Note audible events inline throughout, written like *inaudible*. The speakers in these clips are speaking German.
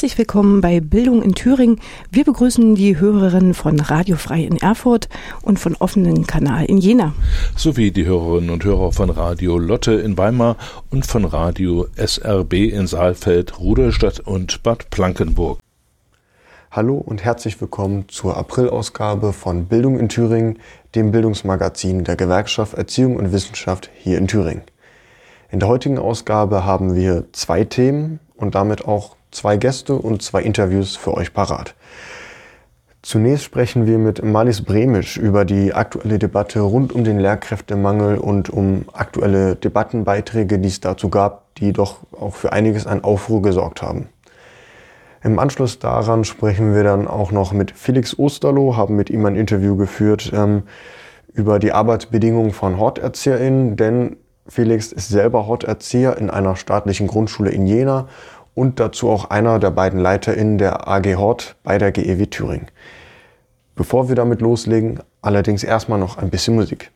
Herzlich willkommen bei Bildung in Thüringen. Wir begrüßen die Hörerinnen von Radio Frei in Erfurt und von offenen Kanal in Jena. Sowie die Hörerinnen und Hörer von Radio Lotte in Weimar und von Radio SRB in Saalfeld, Rudolstadt und Bad Plankenburg. Hallo und herzlich willkommen zur Aprilausgabe von Bildung in Thüringen, dem Bildungsmagazin der Gewerkschaft Erziehung und Wissenschaft hier in Thüringen. In der heutigen Ausgabe haben wir zwei Themen und damit auch zwei Gäste und zwei Interviews für euch parat. Zunächst sprechen wir mit Malis Bremisch über die aktuelle Debatte rund um den Lehrkräftemangel und um aktuelle Debattenbeiträge, die es dazu gab, die doch auch für einiges an Aufruhr gesorgt haben. Im Anschluss daran sprechen wir dann auch noch mit Felix Osterloh, haben mit ihm ein Interview geführt ähm, über die Arbeitsbedingungen von HorterzieherInnen, denn Felix ist selber Horterzieher in einer staatlichen Grundschule in Jena und dazu auch einer der beiden LeiterInnen der AG Hort bei der GEW Thüringen. Bevor wir damit loslegen, allerdings erstmal noch ein bisschen Musik.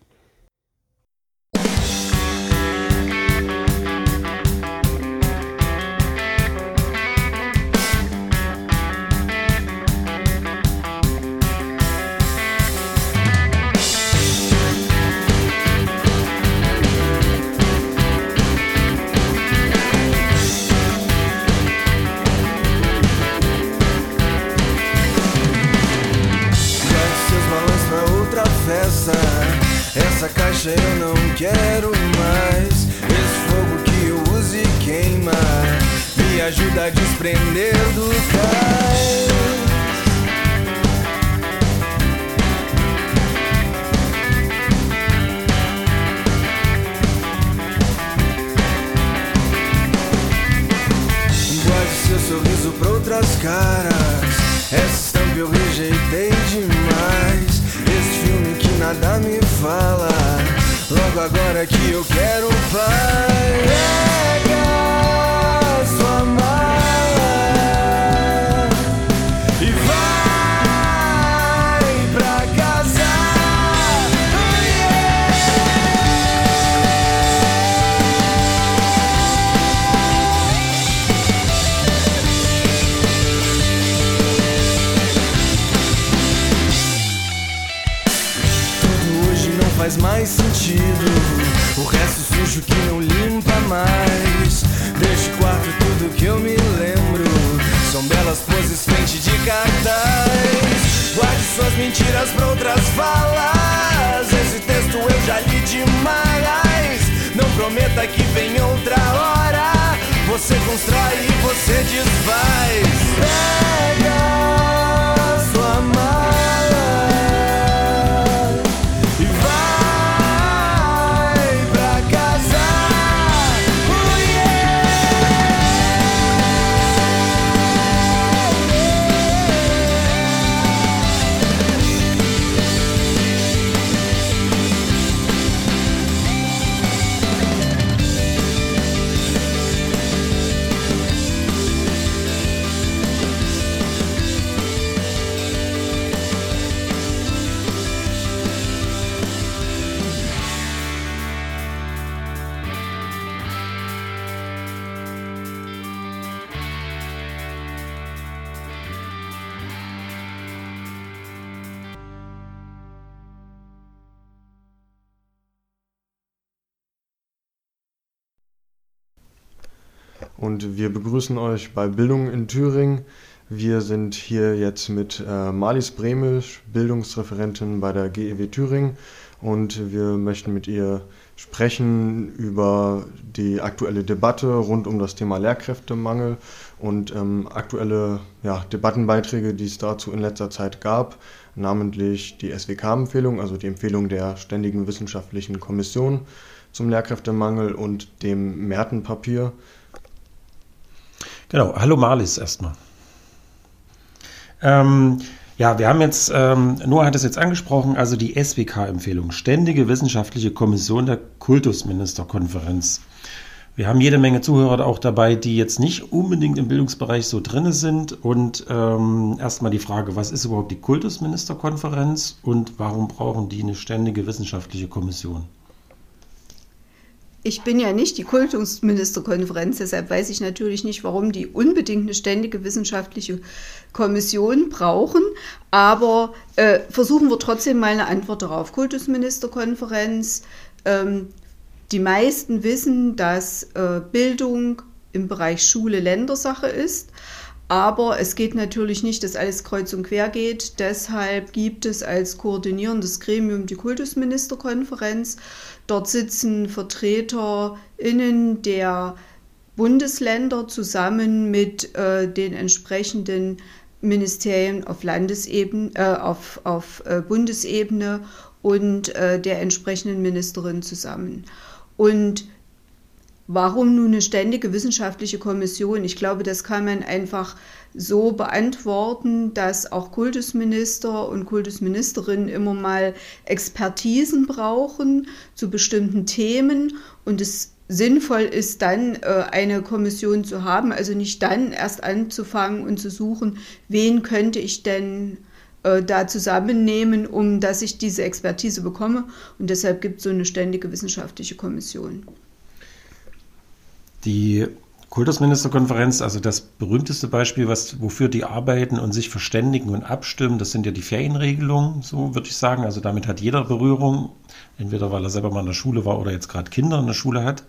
Und wir begrüßen euch bei Bildung in Thüringen. Wir sind hier jetzt mit äh, Marlies Bremisch, Bildungsreferentin bei der GEW Thüringen und wir möchten mit ihr sprechen über die aktuelle Debatte rund um das Thema Lehrkräftemangel und ähm, aktuelle ja, Debattenbeiträge, die es dazu in letzter Zeit gab, namentlich die SWK-Empfehlung, also die Empfehlung der Ständigen Wissenschaftlichen Kommission zum Lehrkräftemangel und dem Merten-Papier. Genau, hallo Marlis erstmal. Ähm, Ja, wir haben jetzt, ähm, Noah hat es jetzt angesprochen, also die SWK-Empfehlung, Ständige Wissenschaftliche Kommission der Kultusministerkonferenz. Wir haben jede Menge Zuhörer auch dabei, die jetzt nicht unbedingt im Bildungsbereich so drinne sind. Und ähm, erstmal die Frage, was ist überhaupt die Kultusministerkonferenz und warum brauchen die eine ständige wissenschaftliche Kommission? Ich bin ja nicht die Kultusministerkonferenz, deshalb weiß ich natürlich nicht, warum die unbedingt eine ständige wissenschaftliche Kommission brauchen. Aber äh, versuchen wir trotzdem mal eine Antwort darauf. Kultusministerkonferenz. Ähm, die meisten wissen, dass äh, Bildung im Bereich Schule Ländersache ist. Aber es geht natürlich nicht, dass alles kreuz und quer geht. Deshalb gibt es als koordinierendes Gremium die Kultusministerkonferenz. Dort sitzen VertreterInnen der Bundesländer zusammen mit äh, den entsprechenden Ministerien auf Landesebene, äh, auf, auf äh, Bundesebene und äh, der entsprechenden Ministerin zusammen. Und Warum nun eine ständige wissenschaftliche Kommission? Ich glaube, das kann man einfach so beantworten, dass auch Kultusminister und Kultusministerinnen immer mal Expertisen brauchen zu bestimmten Themen und es sinnvoll ist, dann äh, eine Kommission zu haben, also nicht dann erst anzufangen und zu suchen, wen könnte ich denn äh, da zusammennehmen, um dass ich diese Expertise bekomme. Und deshalb gibt es so eine ständige wissenschaftliche Kommission. Die Kultusministerkonferenz, also das berühmteste Beispiel, was, wofür die arbeiten und sich verständigen und abstimmen, das sind ja die Ferienregelungen, so würde ich sagen. Also damit hat jeder Berührung, entweder weil er selber mal in der Schule war oder jetzt gerade Kinder in der Schule hat.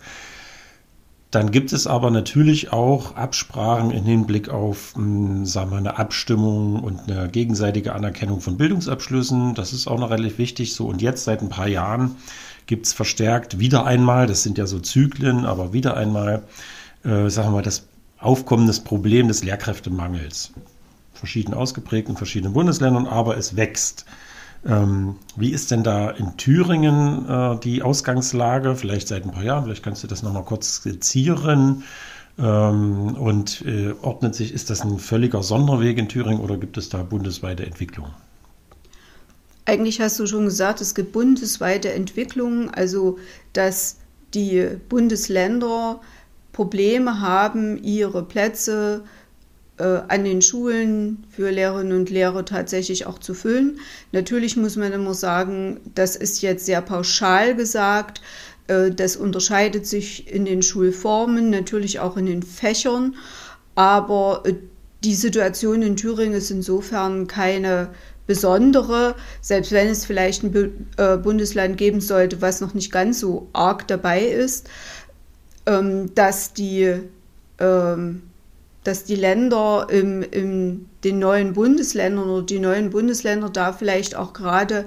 Dann gibt es aber natürlich auch Absprachen im Hinblick auf hm, sagen wir, eine Abstimmung und eine gegenseitige Anerkennung von Bildungsabschlüssen. Das ist auch noch relativ wichtig. So und jetzt seit ein paar Jahren gibt es verstärkt wieder einmal, das sind ja so Zyklen, aber wieder einmal, äh, sagen wir mal, das aufkommendes Problem des Lehrkräftemangels. Verschieden ausgeprägt in verschiedenen Bundesländern, aber es wächst. Ähm, wie ist denn da in Thüringen äh, die Ausgangslage? Vielleicht seit ein paar Jahren, vielleicht kannst du das nochmal kurz skizzieren. Ähm, und äh, ordnet sich, ist das ein völliger Sonderweg in Thüringen oder gibt es da bundesweite Entwicklungen? Eigentlich hast du schon gesagt, es gibt bundesweite Entwicklungen, also dass die Bundesländer Probleme haben, ihre Plätze äh, an den Schulen für Lehrerinnen und Lehrer tatsächlich auch zu füllen. Natürlich muss man immer sagen, das ist jetzt sehr pauschal gesagt. Äh, das unterscheidet sich in den Schulformen, natürlich auch in den Fächern. Aber äh, die Situation in Thüringen ist insofern keine besondere, selbst wenn es vielleicht ein äh, Bundesland geben sollte, was noch nicht ganz so arg dabei ist, ähm, dass, die, ähm, dass die Länder in im, den neuen Bundesländern oder die neuen Bundesländer da vielleicht auch gerade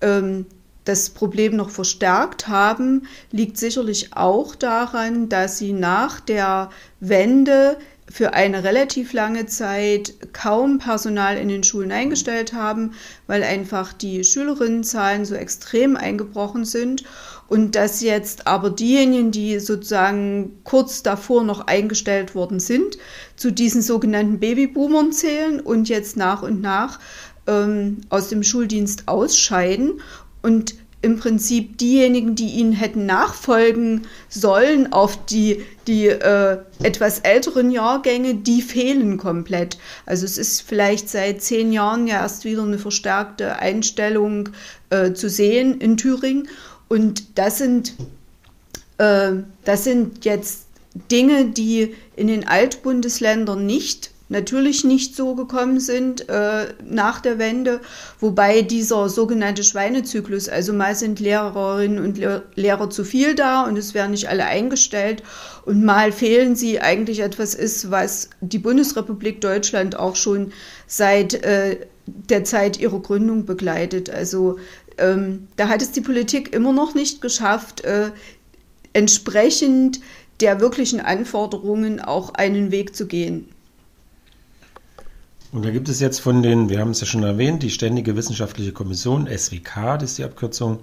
ähm, das Problem noch verstärkt haben, liegt sicherlich auch daran, dass sie nach der Wende für eine relativ lange Zeit kaum Personal in den Schulen eingestellt haben, weil einfach die Schülerinnenzahlen so extrem eingebrochen sind und dass jetzt aber diejenigen, die sozusagen kurz davor noch eingestellt worden sind, zu diesen sogenannten Babyboomern zählen und jetzt nach und nach ähm, aus dem Schuldienst ausscheiden und im Prinzip diejenigen, die ihnen hätten nachfolgen sollen auf die, die äh, etwas älteren Jahrgänge, die fehlen komplett. Also es ist vielleicht seit zehn Jahren ja erst wieder eine verstärkte Einstellung äh, zu sehen in Thüringen. Und das sind, äh, das sind jetzt Dinge, die in den Altbundesländern nicht natürlich nicht so gekommen sind äh, nach der Wende, wobei dieser sogenannte Schweinezyklus, also mal sind Lehrerinnen und Lehrer zu viel da und es werden nicht alle eingestellt und mal fehlen sie, eigentlich etwas ist, was die Bundesrepublik Deutschland auch schon seit äh, der Zeit ihrer Gründung begleitet. Also ähm, da hat es die Politik immer noch nicht geschafft, äh, entsprechend der wirklichen Anforderungen auch einen Weg zu gehen. Und da gibt es jetzt von den, wir haben es ja schon erwähnt, die Ständige Wissenschaftliche Kommission, SWK, das ist die Abkürzung,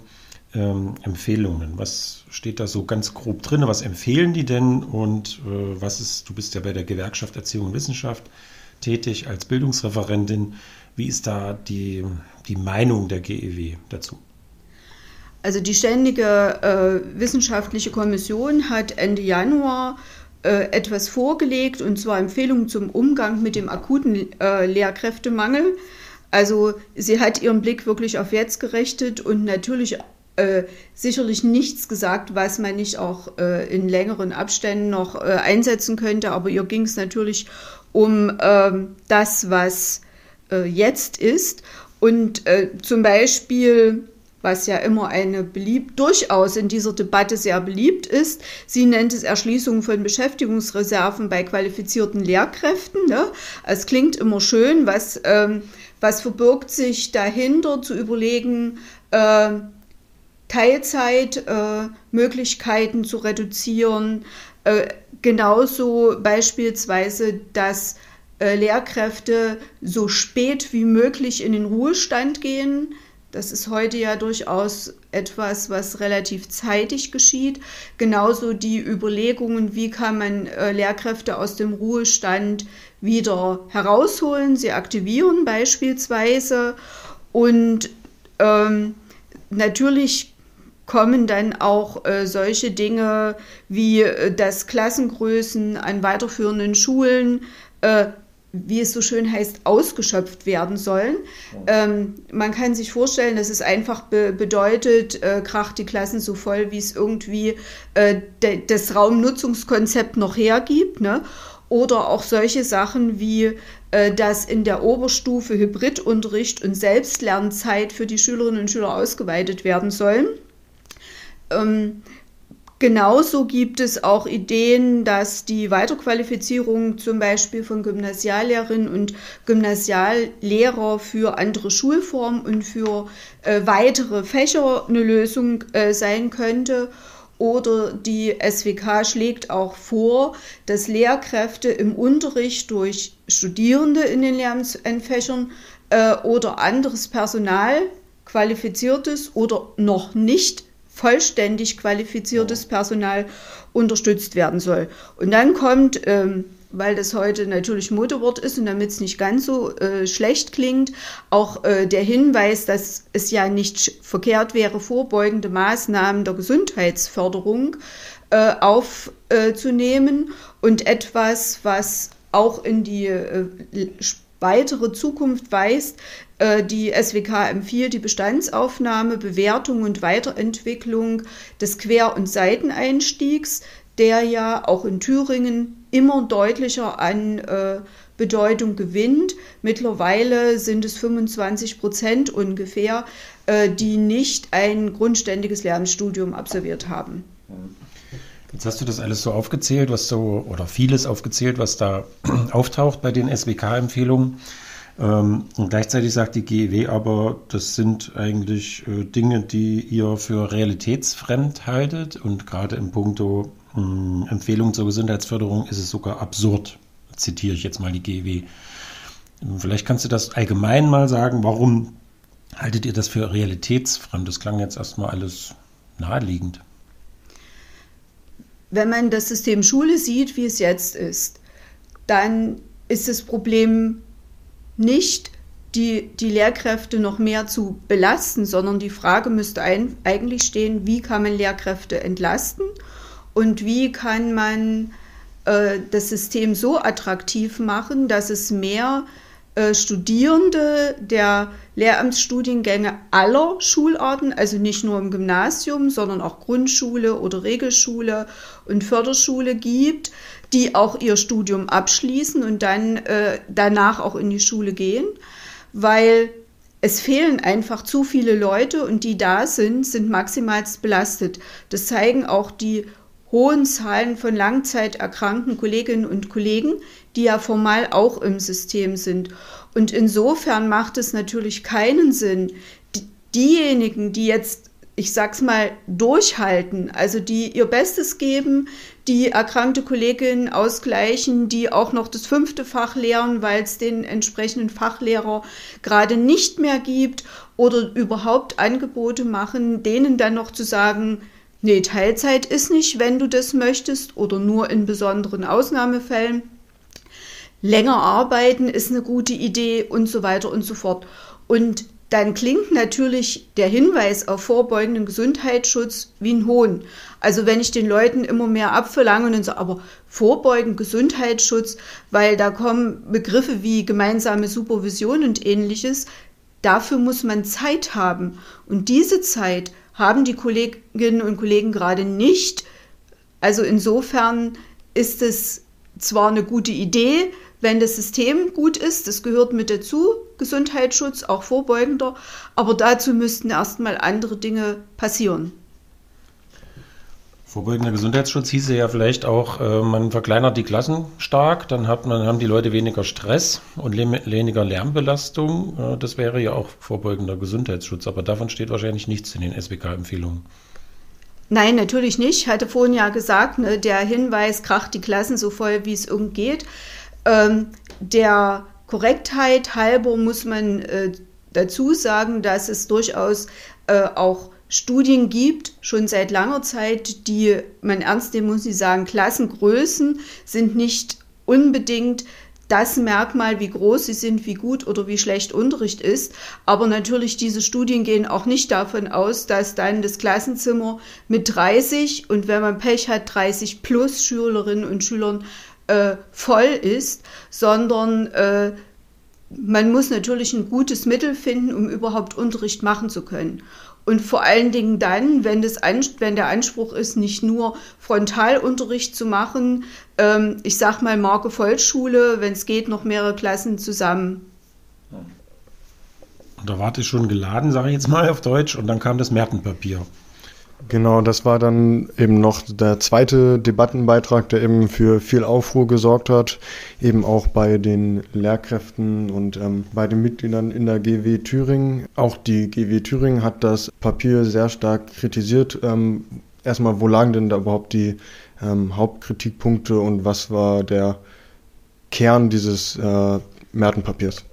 ähm, Empfehlungen. Was steht da so ganz grob drin? Was empfehlen die denn? Und äh, was ist, du bist ja bei der Gewerkschaft Erziehung und Wissenschaft tätig als Bildungsreferentin. Wie ist da die, die Meinung der GEW dazu? Also die ständige äh, wissenschaftliche Kommission hat Ende Januar äh, etwas vorgelegt, und zwar Empfehlungen zum Umgang mit dem akuten äh, Lehrkräftemangel. Also sie hat ihren Blick wirklich auf jetzt gerichtet und natürlich äh, sicherlich nichts gesagt, was man nicht auch äh, in längeren Abständen noch einsetzen könnte. Aber ihr ging es natürlich um ähm, das, was äh, jetzt ist. Und äh, zum Beispiel was ja immer eine beliebt, durchaus in dieser Debatte sehr beliebt ist. Sie nennt es Erschließung von Beschäftigungsreserven bei qualifizierten Lehrkräften. Ne? Es klingt immer schön, was, ähm, was verbirgt sich dahinter, zu überlegen, äh, Teilzeitmöglichkeiten äh, zu reduzieren. Äh, genauso beispielsweise, dass äh, Lehrkräfte so spät wie möglich in den Ruhestand gehen. Das ist heute ja durchaus etwas, was relativ zeitig geschieht. Genauso die Überlegungen, wie kann man äh, Lehrkräfte aus dem Ruhestand wieder herausholen, sie aktivieren beispielsweise. Und ähm, natürlich kommen dann auch äh, solche Dinge wie, äh, dass Klassengrößen an weiterführenden Schulen äh, wie es so schön heißt, ausgeschöpft werden sollen. Ähm, man kann sich vorstellen, dass es einfach be bedeutet, äh, kracht die Klassen so voll, wie es irgendwie äh, das Raumnutzungskonzept noch hergibt. Ne? Oder auch solche Sachen wie, äh, dass in der Oberstufe Hybridunterricht und Selbstlernzeit für die Schülerinnen und Schüler ausgeweitet werden sollen. Ähm, Genauso gibt es auch Ideen, dass die Weiterqualifizierung zum Beispiel von Gymnasiallehrerinnen und Gymnasiallehrer für andere Schulformen und für äh, weitere Fächer eine Lösung äh, sein könnte. Oder die SWK schlägt auch vor, dass Lehrkräfte im Unterricht durch Studierende in den Lernfächern äh, oder anderes Personal, qualifiziertes oder noch nicht vollständig qualifiziertes Personal unterstützt werden soll. Und dann kommt, ähm, weil das heute natürlich Modewort ist und damit es nicht ganz so äh, schlecht klingt, auch äh, der Hinweis, dass es ja nicht verkehrt wäre, vorbeugende Maßnahmen der Gesundheitsförderung äh, aufzunehmen und etwas, was auch in die äh, weitere Zukunft weist, äh, die SWK empfiehlt die Bestandsaufnahme, Bewertung und Weiterentwicklung des Quer- und Seiteneinstiegs, der ja auch in Thüringen immer deutlicher an äh, Bedeutung gewinnt. Mittlerweile sind es 25 Prozent ungefähr, äh, die nicht ein grundständiges Lernstudium absolviert haben. Jetzt hast du das alles so aufgezählt, was so, oder vieles aufgezählt, was da *clears throat* auftaucht bei den SWK-Empfehlungen. Ähm, und gleichzeitig sagt die GEW aber, das sind eigentlich äh, Dinge, die ihr für realitätsfremd haltet. Und gerade im Punkto hm, Empfehlungen zur Gesundheitsförderung ist es sogar absurd. Zitiere ich jetzt mal die GEW. Vielleicht kannst du das allgemein mal sagen. Warum haltet ihr das für realitätsfremd? Das klang jetzt erstmal alles naheliegend. Wenn man das System Schule sieht, wie es jetzt ist, dann ist das Problem nicht die, die Lehrkräfte noch mehr zu belasten, sondern die Frage müsste ein, eigentlich stehen, wie kann man Lehrkräfte entlasten und wie kann man äh, das System so attraktiv machen, dass es mehr äh, Studierende der Lehramtsstudiengänge aller Schularten, also nicht nur im Gymnasium, sondern auch Grundschule oder Regelschule und Förderschule gibt, die auch ihr Studium abschließen und dann äh, danach auch in die Schule gehen, weil es fehlen einfach zu viele Leute und die da sind, sind maximal belastet. Das zeigen auch die hohen Zahlen von langzeiterkrankten Kolleginnen und Kollegen, die ja formal auch im System sind. Und insofern macht es natürlich keinen Sinn, diejenigen, die jetzt ich sag's mal, durchhalten, also die ihr Bestes geben, die erkrankte Kolleginnen ausgleichen, die auch noch das fünfte Fach lehren, weil es den entsprechenden Fachlehrer gerade nicht mehr gibt oder überhaupt Angebote machen, denen dann noch zu sagen, nee, Teilzeit ist nicht, wenn du das möchtest oder nur in besonderen Ausnahmefällen. länger arbeiten ist eine gute Idee und so weiter und so fort. Und dann klingt natürlich der Hinweis auf vorbeugenden Gesundheitsschutz wie ein Hohn. Also wenn ich den Leuten immer mehr abverlange und dann sage, aber vorbeugend Gesundheitsschutz, weil da kommen Begriffe wie gemeinsame Supervision und ähnliches, dafür muss man Zeit haben. Und diese Zeit haben die Kolleginnen und Kollegen gerade nicht. Also insofern ist es zwar eine gute Idee, wenn das System gut ist, das gehört mit dazu, Gesundheitsschutz, auch vorbeugender, aber dazu müssten erstmal andere Dinge passieren. Vorbeugender Gesundheitsschutz hieße ja vielleicht auch, äh, man verkleinert die Klassen stark, dann hat man, haben die Leute weniger Stress und weniger Lärmbelastung. Äh, das wäre ja auch vorbeugender Gesundheitsschutz, aber davon steht wahrscheinlich nichts in den SWK-Empfehlungen. Nein, natürlich nicht. Ich hatte vorhin ja gesagt, ne, der Hinweis kracht die Klassen so voll, wie es irgend geht. Ähm, der Korrektheit halber muss man äh, dazu sagen, dass es durchaus äh, auch Studien gibt, schon seit langer Zeit, die man ernst nehmen muss, die sagen, Klassengrößen sind nicht unbedingt das Merkmal, wie groß sie sind, wie gut oder wie schlecht Unterricht ist. Aber natürlich, diese Studien gehen auch nicht davon aus, dass dann das Klassenzimmer mit 30 und wenn man Pech hat, 30 plus Schülerinnen und Schülern äh, voll ist, sondern äh, man muss natürlich ein gutes Mittel finden, um überhaupt Unterricht machen zu können. Und vor allen Dingen dann, wenn, das, wenn der Anspruch ist, nicht nur Frontalunterricht zu machen, ähm, ich sag mal Marke Vollschule, wenn es geht, noch mehrere Klassen zusammen. Und da warte ich schon geladen, sage ich jetzt mal auf Deutsch, und dann kam das Märtenpapier. Genau, das war dann eben noch der zweite Debattenbeitrag, der eben für viel Aufruhr gesorgt hat, eben auch bei den Lehrkräften und ähm, bei den Mitgliedern in der GW Thüringen. Auch die GW Thüringen hat das Papier sehr stark kritisiert. Ähm, erstmal, wo lagen denn da überhaupt die ähm, Hauptkritikpunkte und was war der Kern dieses äh, Mertenpapiers?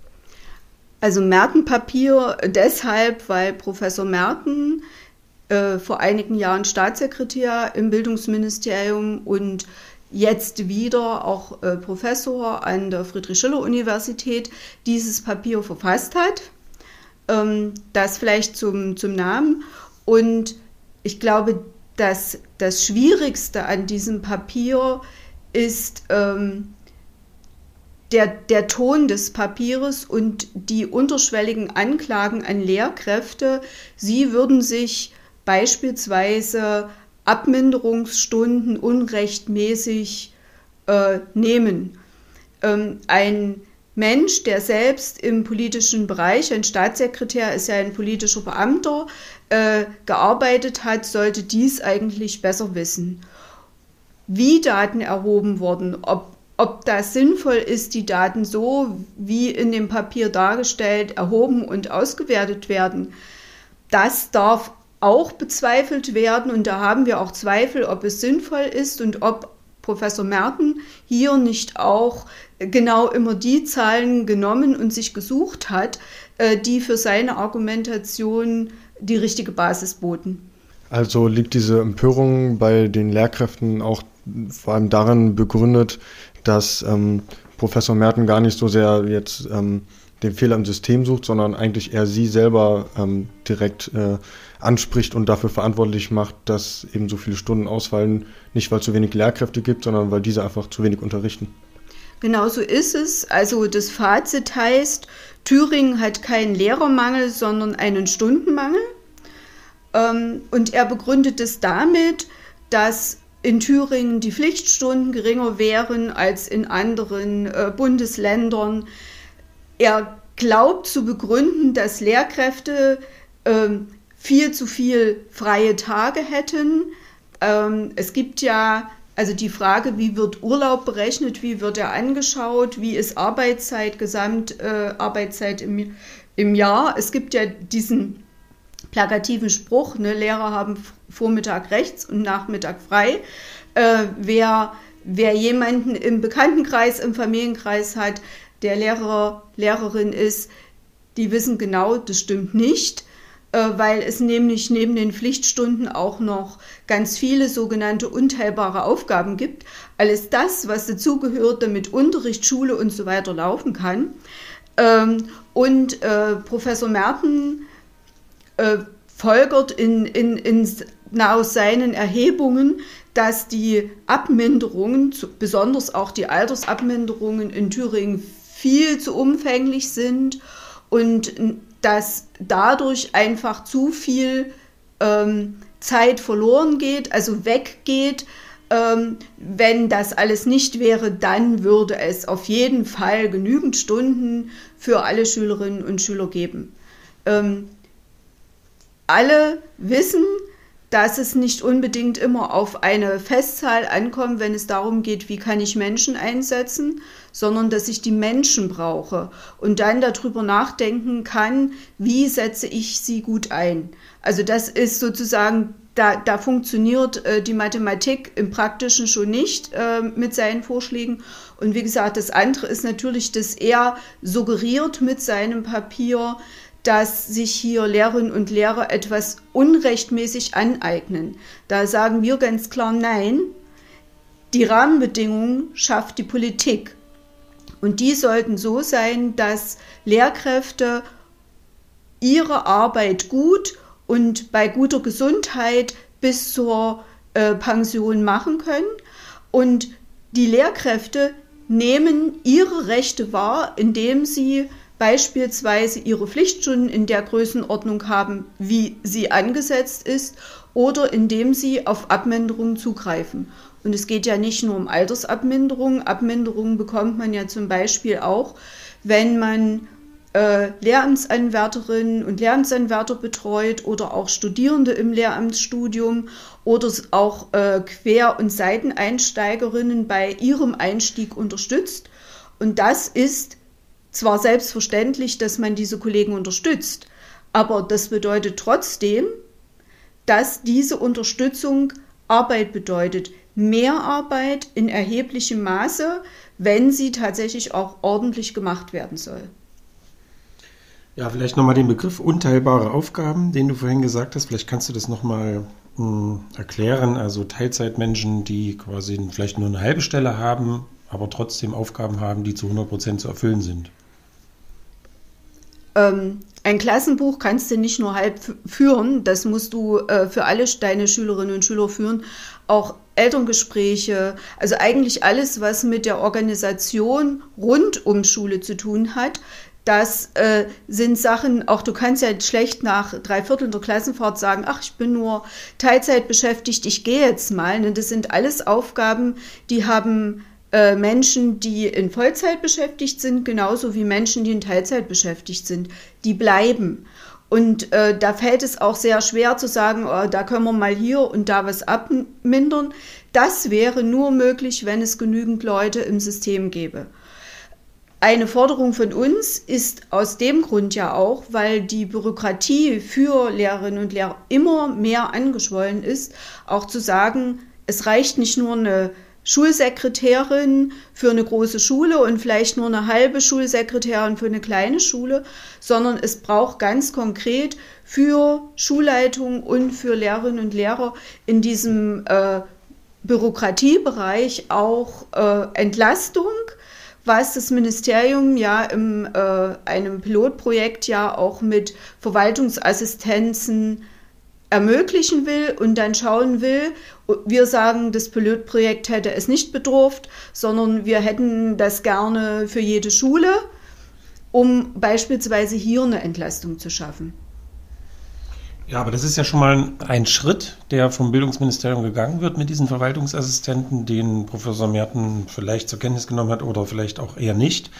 Also Mertenpapier deshalb, weil Professor Merten äh, vor einigen Jahren Staatssekretär im Bildungsministerium und jetzt wieder auch äh, Professor an der Friedrich-Schiller-Universität dieses Papier verfasst hat. Ähm, das vielleicht zum, zum Namen. Und ich glaube, dass das Schwierigste an diesem Papier ist ähm, der, der Ton des Papieres und die unterschwelligen Anklagen an Lehrkräfte. Sie würden sich beispielsweise Abminderungsstunden unrechtmäßig äh, nehmen. Ähm, ein Mensch, der selbst im politischen Bereich, ein Staatssekretär ist ja ein politischer Beamter, äh, gearbeitet hat, sollte dies eigentlich besser wissen. Wie Daten erhoben wurden, ob, ob das sinnvoll ist, die Daten so wie in dem Papier dargestellt erhoben und ausgewertet werden, das darf auch bezweifelt werden. Und da haben wir auch Zweifel, ob es sinnvoll ist und ob Professor Merten hier nicht auch genau immer die Zahlen genommen und sich gesucht hat, äh, die für seine Argumentation die richtige Basis boten. Also liegt diese Empörung bei den Lehrkräften auch vor allem darin begründet, dass ähm, Professor Merten gar nicht so sehr jetzt ähm, den Fehler im System sucht, sondern eigentlich eher sie selber ähm, direkt äh, anspricht und dafür verantwortlich macht, dass eben so viele Stunden ausfallen, nicht weil es zu wenig Lehrkräfte gibt, sondern weil diese einfach zu wenig unterrichten. Genau so ist es. Also das Fazit heißt, Thüringen hat keinen Lehrermangel, sondern einen Stundenmangel. Ähm, und er begründet es damit, dass in Thüringen die Pflichtstunden geringer wären als in anderen äh, Bundesländern. Er glaubt zu begründen, dass Lehrkräfte ähm, viel zu viel freie Tage hätten. Ähm, es gibt ja also die Frage, wie wird Urlaub berechnet, wie wird er angeschaut, wie ist Arbeitszeit, Gesamtarbeitszeit äh, im, im Jahr. Es gibt ja diesen plakativen Spruch, ne, Lehrer haben Vormittag rechts und Nachmittag frei. Äh, wer, wer jemanden im Bekanntenkreis, im Familienkreis hat, der Lehrer, Lehrerin ist, die wissen genau, das stimmt nicht. Äh, weil es nämlich neben den Pflichtstunden auch noch ganz viele sogenannte unteilbare Aufgaben gibt. Alles das, was dazugehört, damit Unterricht, Schule und so weiter laufen kann. Ähm, und äh, Professor Merten äh, folgert in, in, in, aus seinen Erhebungen, dass die Abminderungen, besonders auch die Altersabminderungen in Thüringen, viel zu umfänglich sind und dass dadurch einfach zu viel ähm, Zeit verloren geht, also weggeht. Ähm, wenn das alles nicht wäre, dann würde es auf jeden Fall genügend Stunden für alle Schülerinnen und Schüler geben. Ähm, alle wissen, dass es nicht unbedingt immer auf eine Festzahl ankommt, wenn es darum geht, wie kann ich Menschen einsetzen, sondern dass ich die Menschen brauche und dann darüber nachdenken kann, wie setze ich sie gut ein. Also das ist sozusagen, da, da funktioniert äh, die Mathematik im Praktischen schon nicht äh, mit seinen Vorschlägen. Und wie gesagt, das andere ist natürlich, dass er suggeriert mit seinem Papier, dass sich hier Lehrerinnen und Lehrer etwas unrechtmäßig aneignen. Da sagen wir ganz klar Nein. Die Rahmenbedingungen schafft die Politik. Und die sollten so sein, dass Lehrkräfte ihre Arbeit gut und bei guter Gesundheit bis zur äh, Pension machen können. Und die Lehrkräfte nehmen ihre Rechte wahr, indem sie beispielsweise ihre Pflichtstunden in der Größenordnung haben, wie sie angesetzt ist, oder indem sie auf Abminderungen zugreifen. Und es geht ja nicht nur um Altersabminderungen. Abminderungen bekommt man ja zum Beispiel auch, wenn man äh, Lehramtsanwärterinnen und Lehramtsanwärter betreut oder auch Studierende im Lehramtsstudium oder auch äh, Quer- und Seiteneinsteigerinnen bei ihrem Einstieg unterstützt. Und das ist zwar selbstverständlich, dass man diese Kollegen unterstützt, aber das bedeutet trotzdem, dass diese Unterstützung Arbeit bedeutet. Mehr Arbeit in erheblichem Maße, wenn sie tatsächlich auch ordentlich gemacht werden soll. Ja, vielleicht nochmal den Begriff unteilbare Aufgaben, den du vorhin gesagt hast. Vielleicht kannst du das nochmal hm, erklären. Also Teilzeitmenschen, die quasi vielleicht nur eine halbe Stelle haben, aber trotzdem Aufgaben haben, die zu 100 Prozent zu erfüllen sind. Ähm, ein Klassenbuch kannst du nicht nur halb führen, das musst du äh, für alle deine Schülerinnen und Schüler führen. Auch Elterngespräche, also eigentlich alles, was mit der Organisation rund um Schule zu tun hat. Das äh, sind Sachen, auch du kannst ja schlecht nach drei Vierteln der Klassenfahrt sagen, ach, ich bin nur Teilzeit beschäftigt, ich gehe jetzt mal. Und das sind alles Aufgaben, die haben äh, Menschen, die in Vollzeit beschäftigt sind, genauso wie Menschen, die in Teilzeit beschäftigt sind. Die bleiben. Und äh, da fällt es auch sehr schwer zu sagen, oh, da können wir mal hier und da was abmindern. Das wäre nur möglich, wenn es genügend Leute im System gäbe. Eine Forderung von uns ist aus dem Grund ja auch, weil die Bürokratie für Lehrerinnen und Lehrer immer mehr angeschwollen ist, auch zu sagen, es reicht nicht nur eine Schulsekretärin für eine große Schule und vielleicht nur eine halbe Schulsekretärin für eine kleine Schule, sondern es braucht ganz konkret für Schulleitung und für Lehrerinnen und Lehrer in diesem äh, Bürokratiebereich auch äh, Entlastung, was das Ministerium ja in äh, einem Pilotprojekt ja auch mit Verwaltungsassistenzen ermöglichen will und dann schauen will. Wir sagen, das Pilotprojekt hätte es nicht bedurft, sondern wir hätten das gerne für jede Schule, um beispielsweise hier eine Entlastung zu schaffen. Ja, aber das ist ja schon mal ein Schritt, der vom Bildungsministerium gegangen wird mit diesen Verwaltungsassistenten, den Professor Merten vielleicht zur Kenntnis genommen hat oder vielleicht auch eher nicht.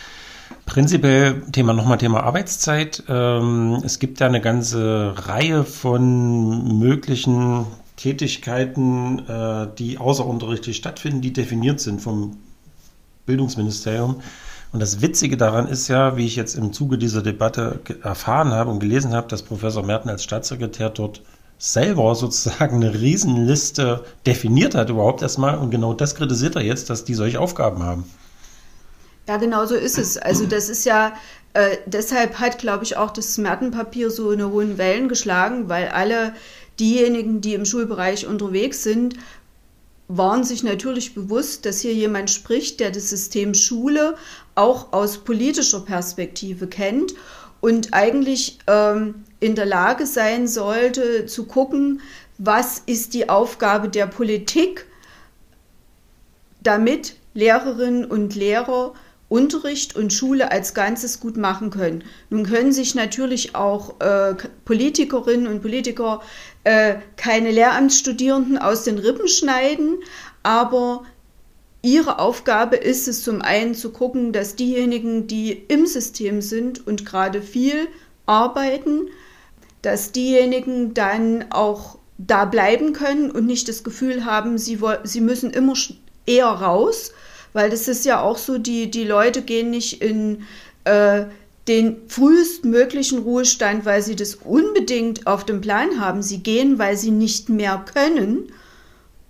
Prinzipiell Thema nochmal Thema Arbeitszeit. Ähm, es gibt ja eine ganze Reihe von möglichen Tätigkeiten, äh, die außerunterrichtlich stattfinden, die definiert sind vom Bildungsministerium. Und das Witzige daran ist ja, wie ich jetzt im Zuge dieser Debatte erfahren habe und gelesen habe, dass Professor Merten als Staatssekretär dort selber sozusagen eine Riesenliste definiert hat überhaupt erstmal. Und genau das kritisiert er jetzt, dass die solche Aufgaben haben. Ja, genau so ist es. Also *clears throat* das ist ja, äh, deshalb hat, glaube ich, auch das Mertenpapier so eine hohen Wellen geschlagen, weil alle diejenigen, die im Schulbereich unterwegs sind, waren sich natürlich bewusst, dass hier jemand spricht, der das System Schule auch aus politischer Perspektive kennt und eigentlich ähm, in der Lage sein sollte zu gucken, was ist die Aufgabe der Politik, damit Lehrerinnen und Lehrer Unterricht und Schule als Ganzes gut machen können. Nun können sich natürlich auch äh, Politikerinnen und Politiker äh, keine Lehramtsstudierenden aus den Rippen schneiden, aber ihre Aufgabe ist es zum einen zu gucken, dass diejenigen, die im System sind und gerade viel arbeiten, dass diejenigen dann auch da bleiben können und nicht das Gefühl haben, sie, sie müssen immer eher raus, weil das ist ja auch so, die, die Leute gehen nicht in äh, den frühestmöglichen Ruhestand, weil sie das unbedingt auf dem Plan haben. Sie gehen, weil sie nicht mehr können.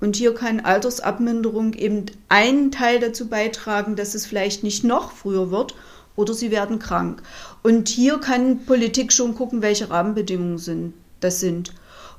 Und hier kann Altersabminderung eben einen Teil dazu beitragen, dass es vielleicht nicht noch früher wird oder sie werden krank. Und hier kann Politik schon gucken, welche Rahmenbedingungen sind, das sind.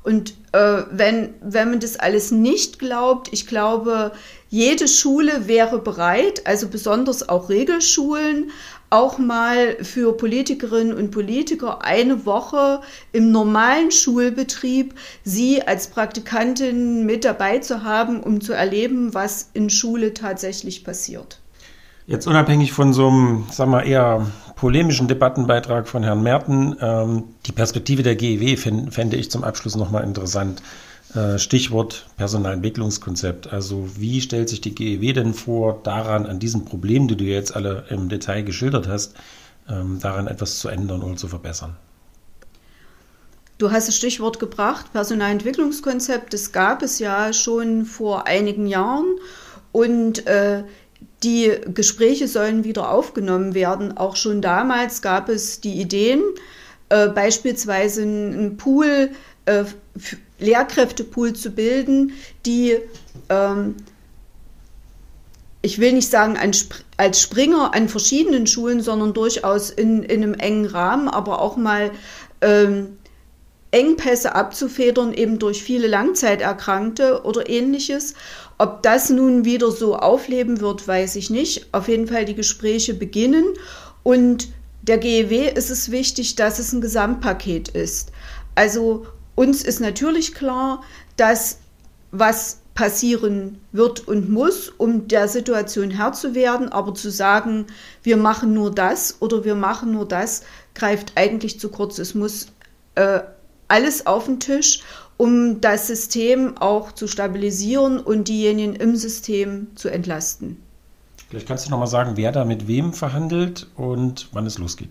Und äh, wenn, wenn man das alles nicht glaubt, ich glaube, jede Schule wäre bereit, also besonders auch Regelschulen, auch mal für Politikerinnen und Politiker eine Woche im normalen Schulbetrieb sie als Praktikantin mit dabei zu haben, um zu erleben, was in Schule tatsächlich passiert. Jetzt unabhängig von so einem, sagen wir eher polemischen Debattenbeitrag von Herrn Merten, ähm, die Perspektive der GEW fände ich zum Abschluss nochmal interessant. Äh, Stichwort Personalentwicklungskonzept. Also wie stellt sich die GEW denn vor, daran, an diesen Problemen, die du jetzt alle im Detail geschildert hast, ähm, daran etwas zu ändern oder zu verbessern? Du hast das Stichwort gebracht, Personalentwicklungskonzept. Das gab es ja schon vor einigen Jahren und äh, die Gespräche sollen wieder aufgenommen werden. Auch schon damals gab es die Ideen, äh, beispielsweise einen Pool äh, Lehrkräftepool zu bilden, die, ähm, ich will nicht sagen an, als Springer an verschiedenen Schulen, sondern durchaus in, in einem engen Rahmen, aber auch mal ähm, Engpässe abzufedern, eben durch viele Langzeiterkrankte oder ähnliches. Ob das nun wieder so aufleben wird, weiß ich nicht. Auf jeden Fall die Gespräche beginnen und der GEW ist es wichtig, dass es ein Gesamtpaket ist. Also uns ist natürlich klar, dass was passieren wird und muss, um der Situation Herr zu werden, aber zu sagen, wir machen nur das oder wir machen nur das, greift eigentlich zu kurz. Es muss äh, alles auf den Tisch, um das System auch zu stabilisieren und diejenigen im System zu entlasten. Vielleicht kannst du noch mal sagen, wer da mit wem verhandelt und wann es losgeht.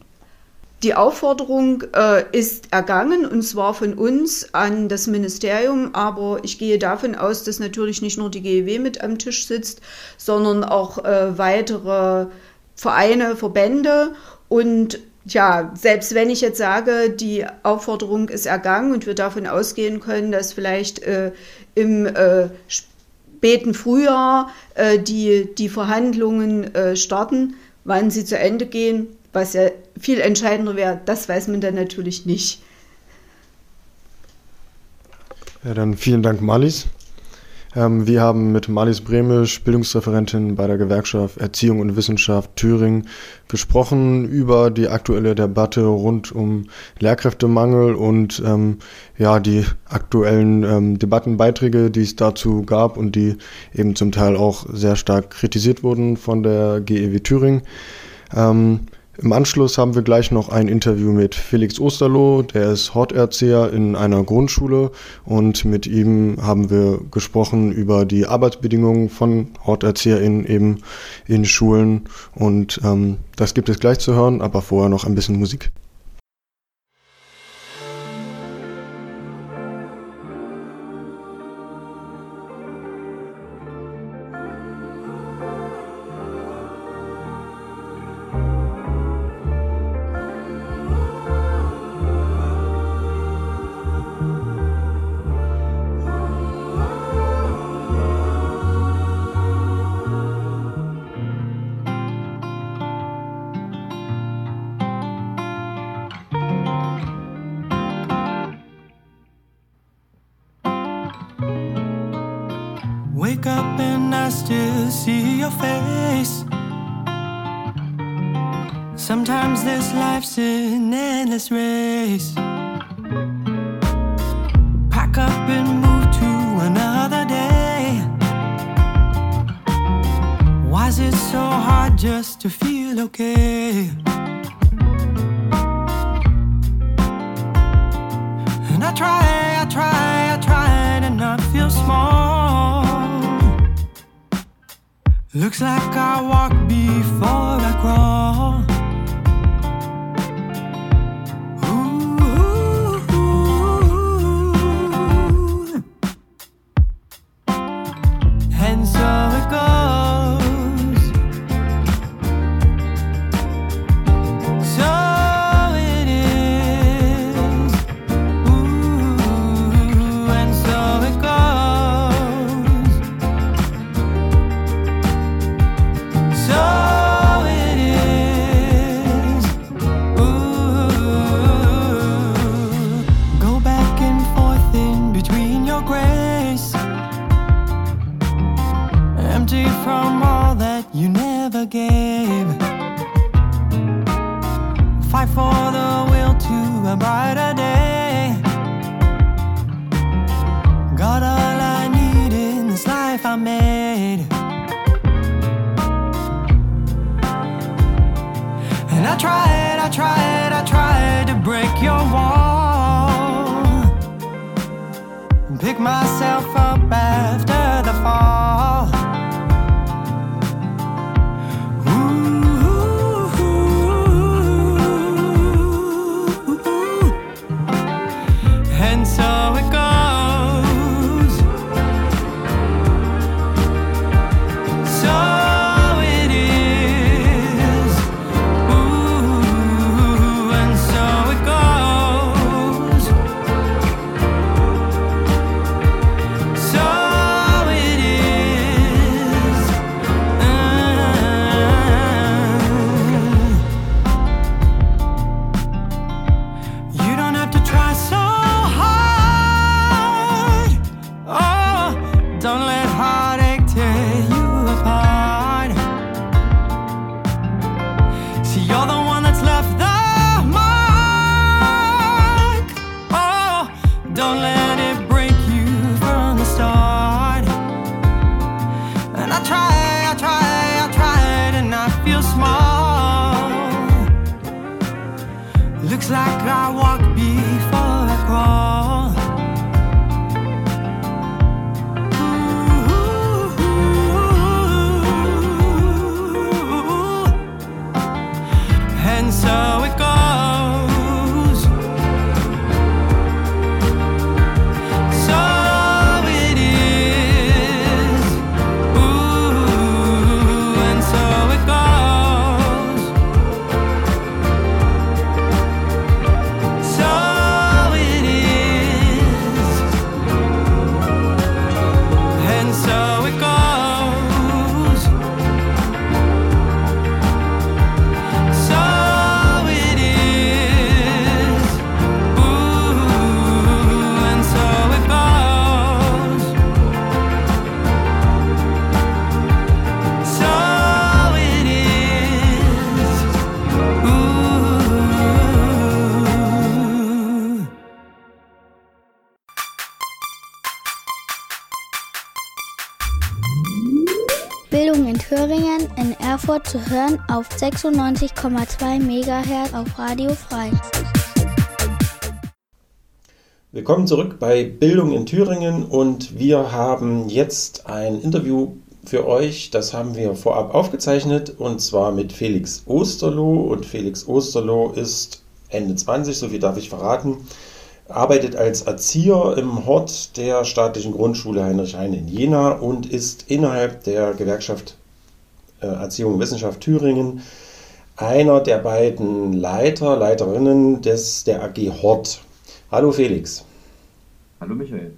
Die Aufforderung äh, ist ergangen und zwar von uns an das Ministerium, aber ich gehe davon aus, dass natürlich nicht nur die GEW mit am Tisch sitzt, sondern auch äh, weitere Vereine, Verbände und ja, selbst wenn ich jetzt sage, die Aufforderung ist ergangen und wir davon ausgehen können, dass vielleicht äh, im äh, späten Frühjahr äh, die, die Verhandlungen äh, starten, wann sie zu Ende gehen, was ja viel entscheidender wäre, das weiß man dann natürlich nicht. Ja, dann vielen Dank, Malis. Ähm, wir haben mit Malis Bremisch, Bildungsreferentin bei der Gewerkschaft Erziehung und Wissenschaft Thüringen, gesprochen über die aktuelle Debatte rund um Lehrkräftemangel und ähm, ja die aktuellen ähm, Debattenbeiträge, die es dazu gab und die eben zum Teil auch sehr stark kritisiert wurden von der GEW Thüringen. Ähm, im Anschluss haben wir gleich noch ein Interview mit Felix Osterloh, der ist Horterzieher in einer Grundschule und mit ihm haben wir gesprochen über die Arbeitsbedingungen von HorterzieherInnen eben in Schulen und ähm, das gibt es gleich zu hören, aber vorher noch ein bisschen Musik. Your face. Sometimes this life's an endless race. Pack up and move to another day. Why is it so hard just to feel okay? And I try, I try, I try to not feel small. Looks like I walk before I crawl. Erfurt zu hören auf 96,2 MHz auf Radio Frei. Willkommen zurück bei Bildung in Thüringen und wir haben jetzt ein Interview für euch. Das haben wir vorab aufgezeichnet und zwar mit Felix Osterloh. Und Felix Osterloh ist Ende 20, so viel darf ich verraten, arbeitet als Erzieher im Hort der staatlichen Grundschule Heinrich Heine in Jena und ist innerhalb der Gewerkschaft Erziehung und Wissenschaft Thüringen einer der beiden Leiter, Leiterinnen des, der AG Hort. Hallo Felix. Hallo Michael.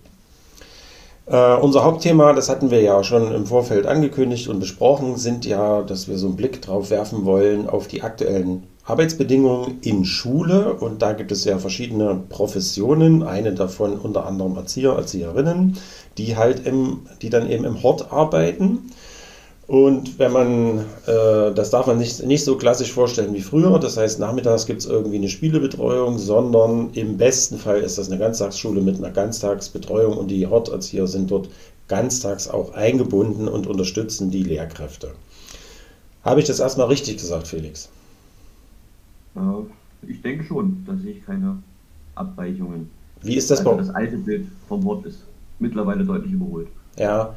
Äh, unser Hauptthema, das hatten wir ja schon im Vorfeld angekündigt und besprochen, sind ja, dass wir so einen Blick drauf werfen wollen auf die aktuellen Arbeitsbedingungen in Schule. Und da gibt es ja verschiedene Professionen, eine davon unter anderem Erzieher, Erzieherinnen, die halt im, die dann eben im Hort arbeiten. Und wenn man, äh, das darf man nicht, nicht so klassisch vorstellen wie früher, das heißt, nachmittags gibt es irgendwie eine Spielebetreuung, sondern im besten Fall ist das eine Ganztagsschule mit einer Ganztagsbetreuung und die Horterzieher sind dort ganztags auch eingebunden und unterstützen die Lehrkräfte. Habe ich das erstmal richtig gesagt, Felix? Äh, ich denke schon, da sehe ich keine Abweichungen. Wie ist das also bei Das alte Bild vom Wort ist mittlerweile deutlich überholt. Ja,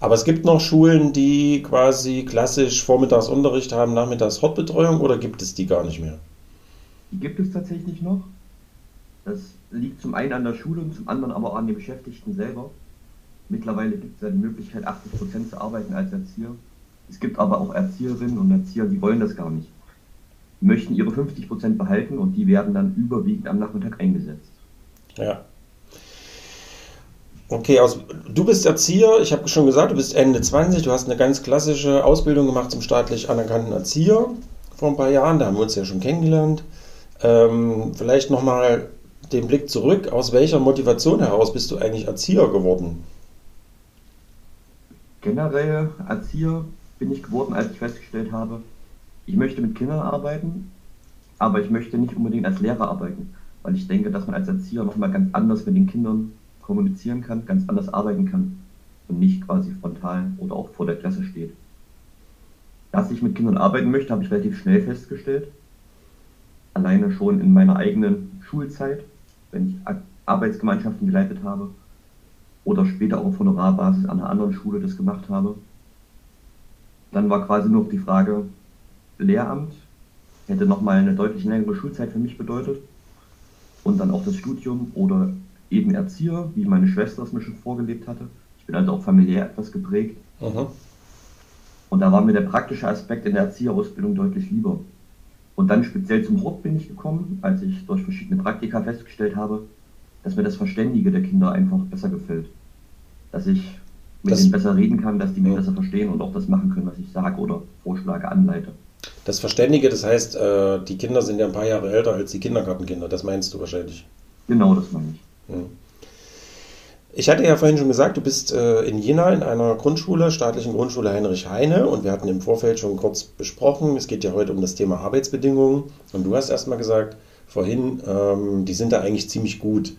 aber es gibt noch Schulen, die quasi klassisch Vormittagsunterricht haben, nachmittags Hortbetreuung oder gibt es die gar nicht mehr? Die gibt es tatsächlich noch. Das liegt zum einen an der Schule und zum anderen aber auch an den Beschäftigten selber. Mittlerweile gibt es ja die Möglichkeit, 80 Prozent zu arbeiten als Erzieher. Es gibt aber auch Erzieherinnen und Erzieher, die wollen das gar nicht. Die möchten ihre 50 Prozent behalten und die werden dann überwiegend am Nachmittag eingesetzt. Ja. Okay, aus, du bist Erzieher, ich habe schon gesagt, du bist Ende 20, du hast eine ganz klassische Ausbildung gemacht zum staatlich anerkannten Erzieher vor ein paar Jahren, da haben wir uns ja schon kennengelernt. Ähm, vielleicht nochmal den Blick zurück, aus welcher Motivation heraus bist du eigentlich Erzieher geworden? Generell Erzieher bin ich geworden, als ich festgestellt habe, ich möchte mit Kindern arbeiten, aber ich möchte nicht unbedingt als Lehrer arbeiten, weil ich denke, dass man als Erzieher nochmal ganz anders mit den Kindern kommunizieren kann, ganz anders arbeiten kann und nicht quasi frontal oder auch vor der Klasse steht. Dass ich mit Kindern arbeiten möchte, habe ich relativ schnell festgestellt. Alleine schon in meiner eigenen Schulzeit, wenn ich Arbeitsgemeinschaften geleitet habe oder später auch auf Honorarbasis an einer anderen Schule das gemacht habe. Dann war quasi noch die Frage, Lehramt hätte nochmal eine deutlich längere Schulzeit für mich bedeutet und dann auch das Studium oder eben Erzieher, wie meine Schwester es mir schon vorgelebt hatte. Ich bin also auch familiär etwas geprägt. Mhm. Und da war mir der praktische Aspekt in der Erzieherausbildung deutlich lieber. Und dann speziell zum Hort bin ich gekommen, als ich durch verschiedene Praktika festgestellt habe, dass mir das Verständige der Kinder einfach besser gefällt. Dass ich mit Das- denen besser reden kann, dass die mich Ja. besser verstehen und auch das machen können, was ich sage oder vorschlage, anleite. Das Verständige, das heißt, äh, die Kinder sind ja ein paar Jahre älter als die Kindergartenkinder, das meinst du wahrscheinlich. Genau das meine ich. Ich hatte ja vorhin schon gesagt, du bist äh, in Jena in einer Grundschule, staatlichen Grundschule Heinrich Heine und wir hatten im Vorfeld schon kurz besprochen, es geht ja heute um das Thema Arbeitsbedingungen und du hast erstmal gesagt, vorhin, ähm, die sind da eigentlich ziemlich gut.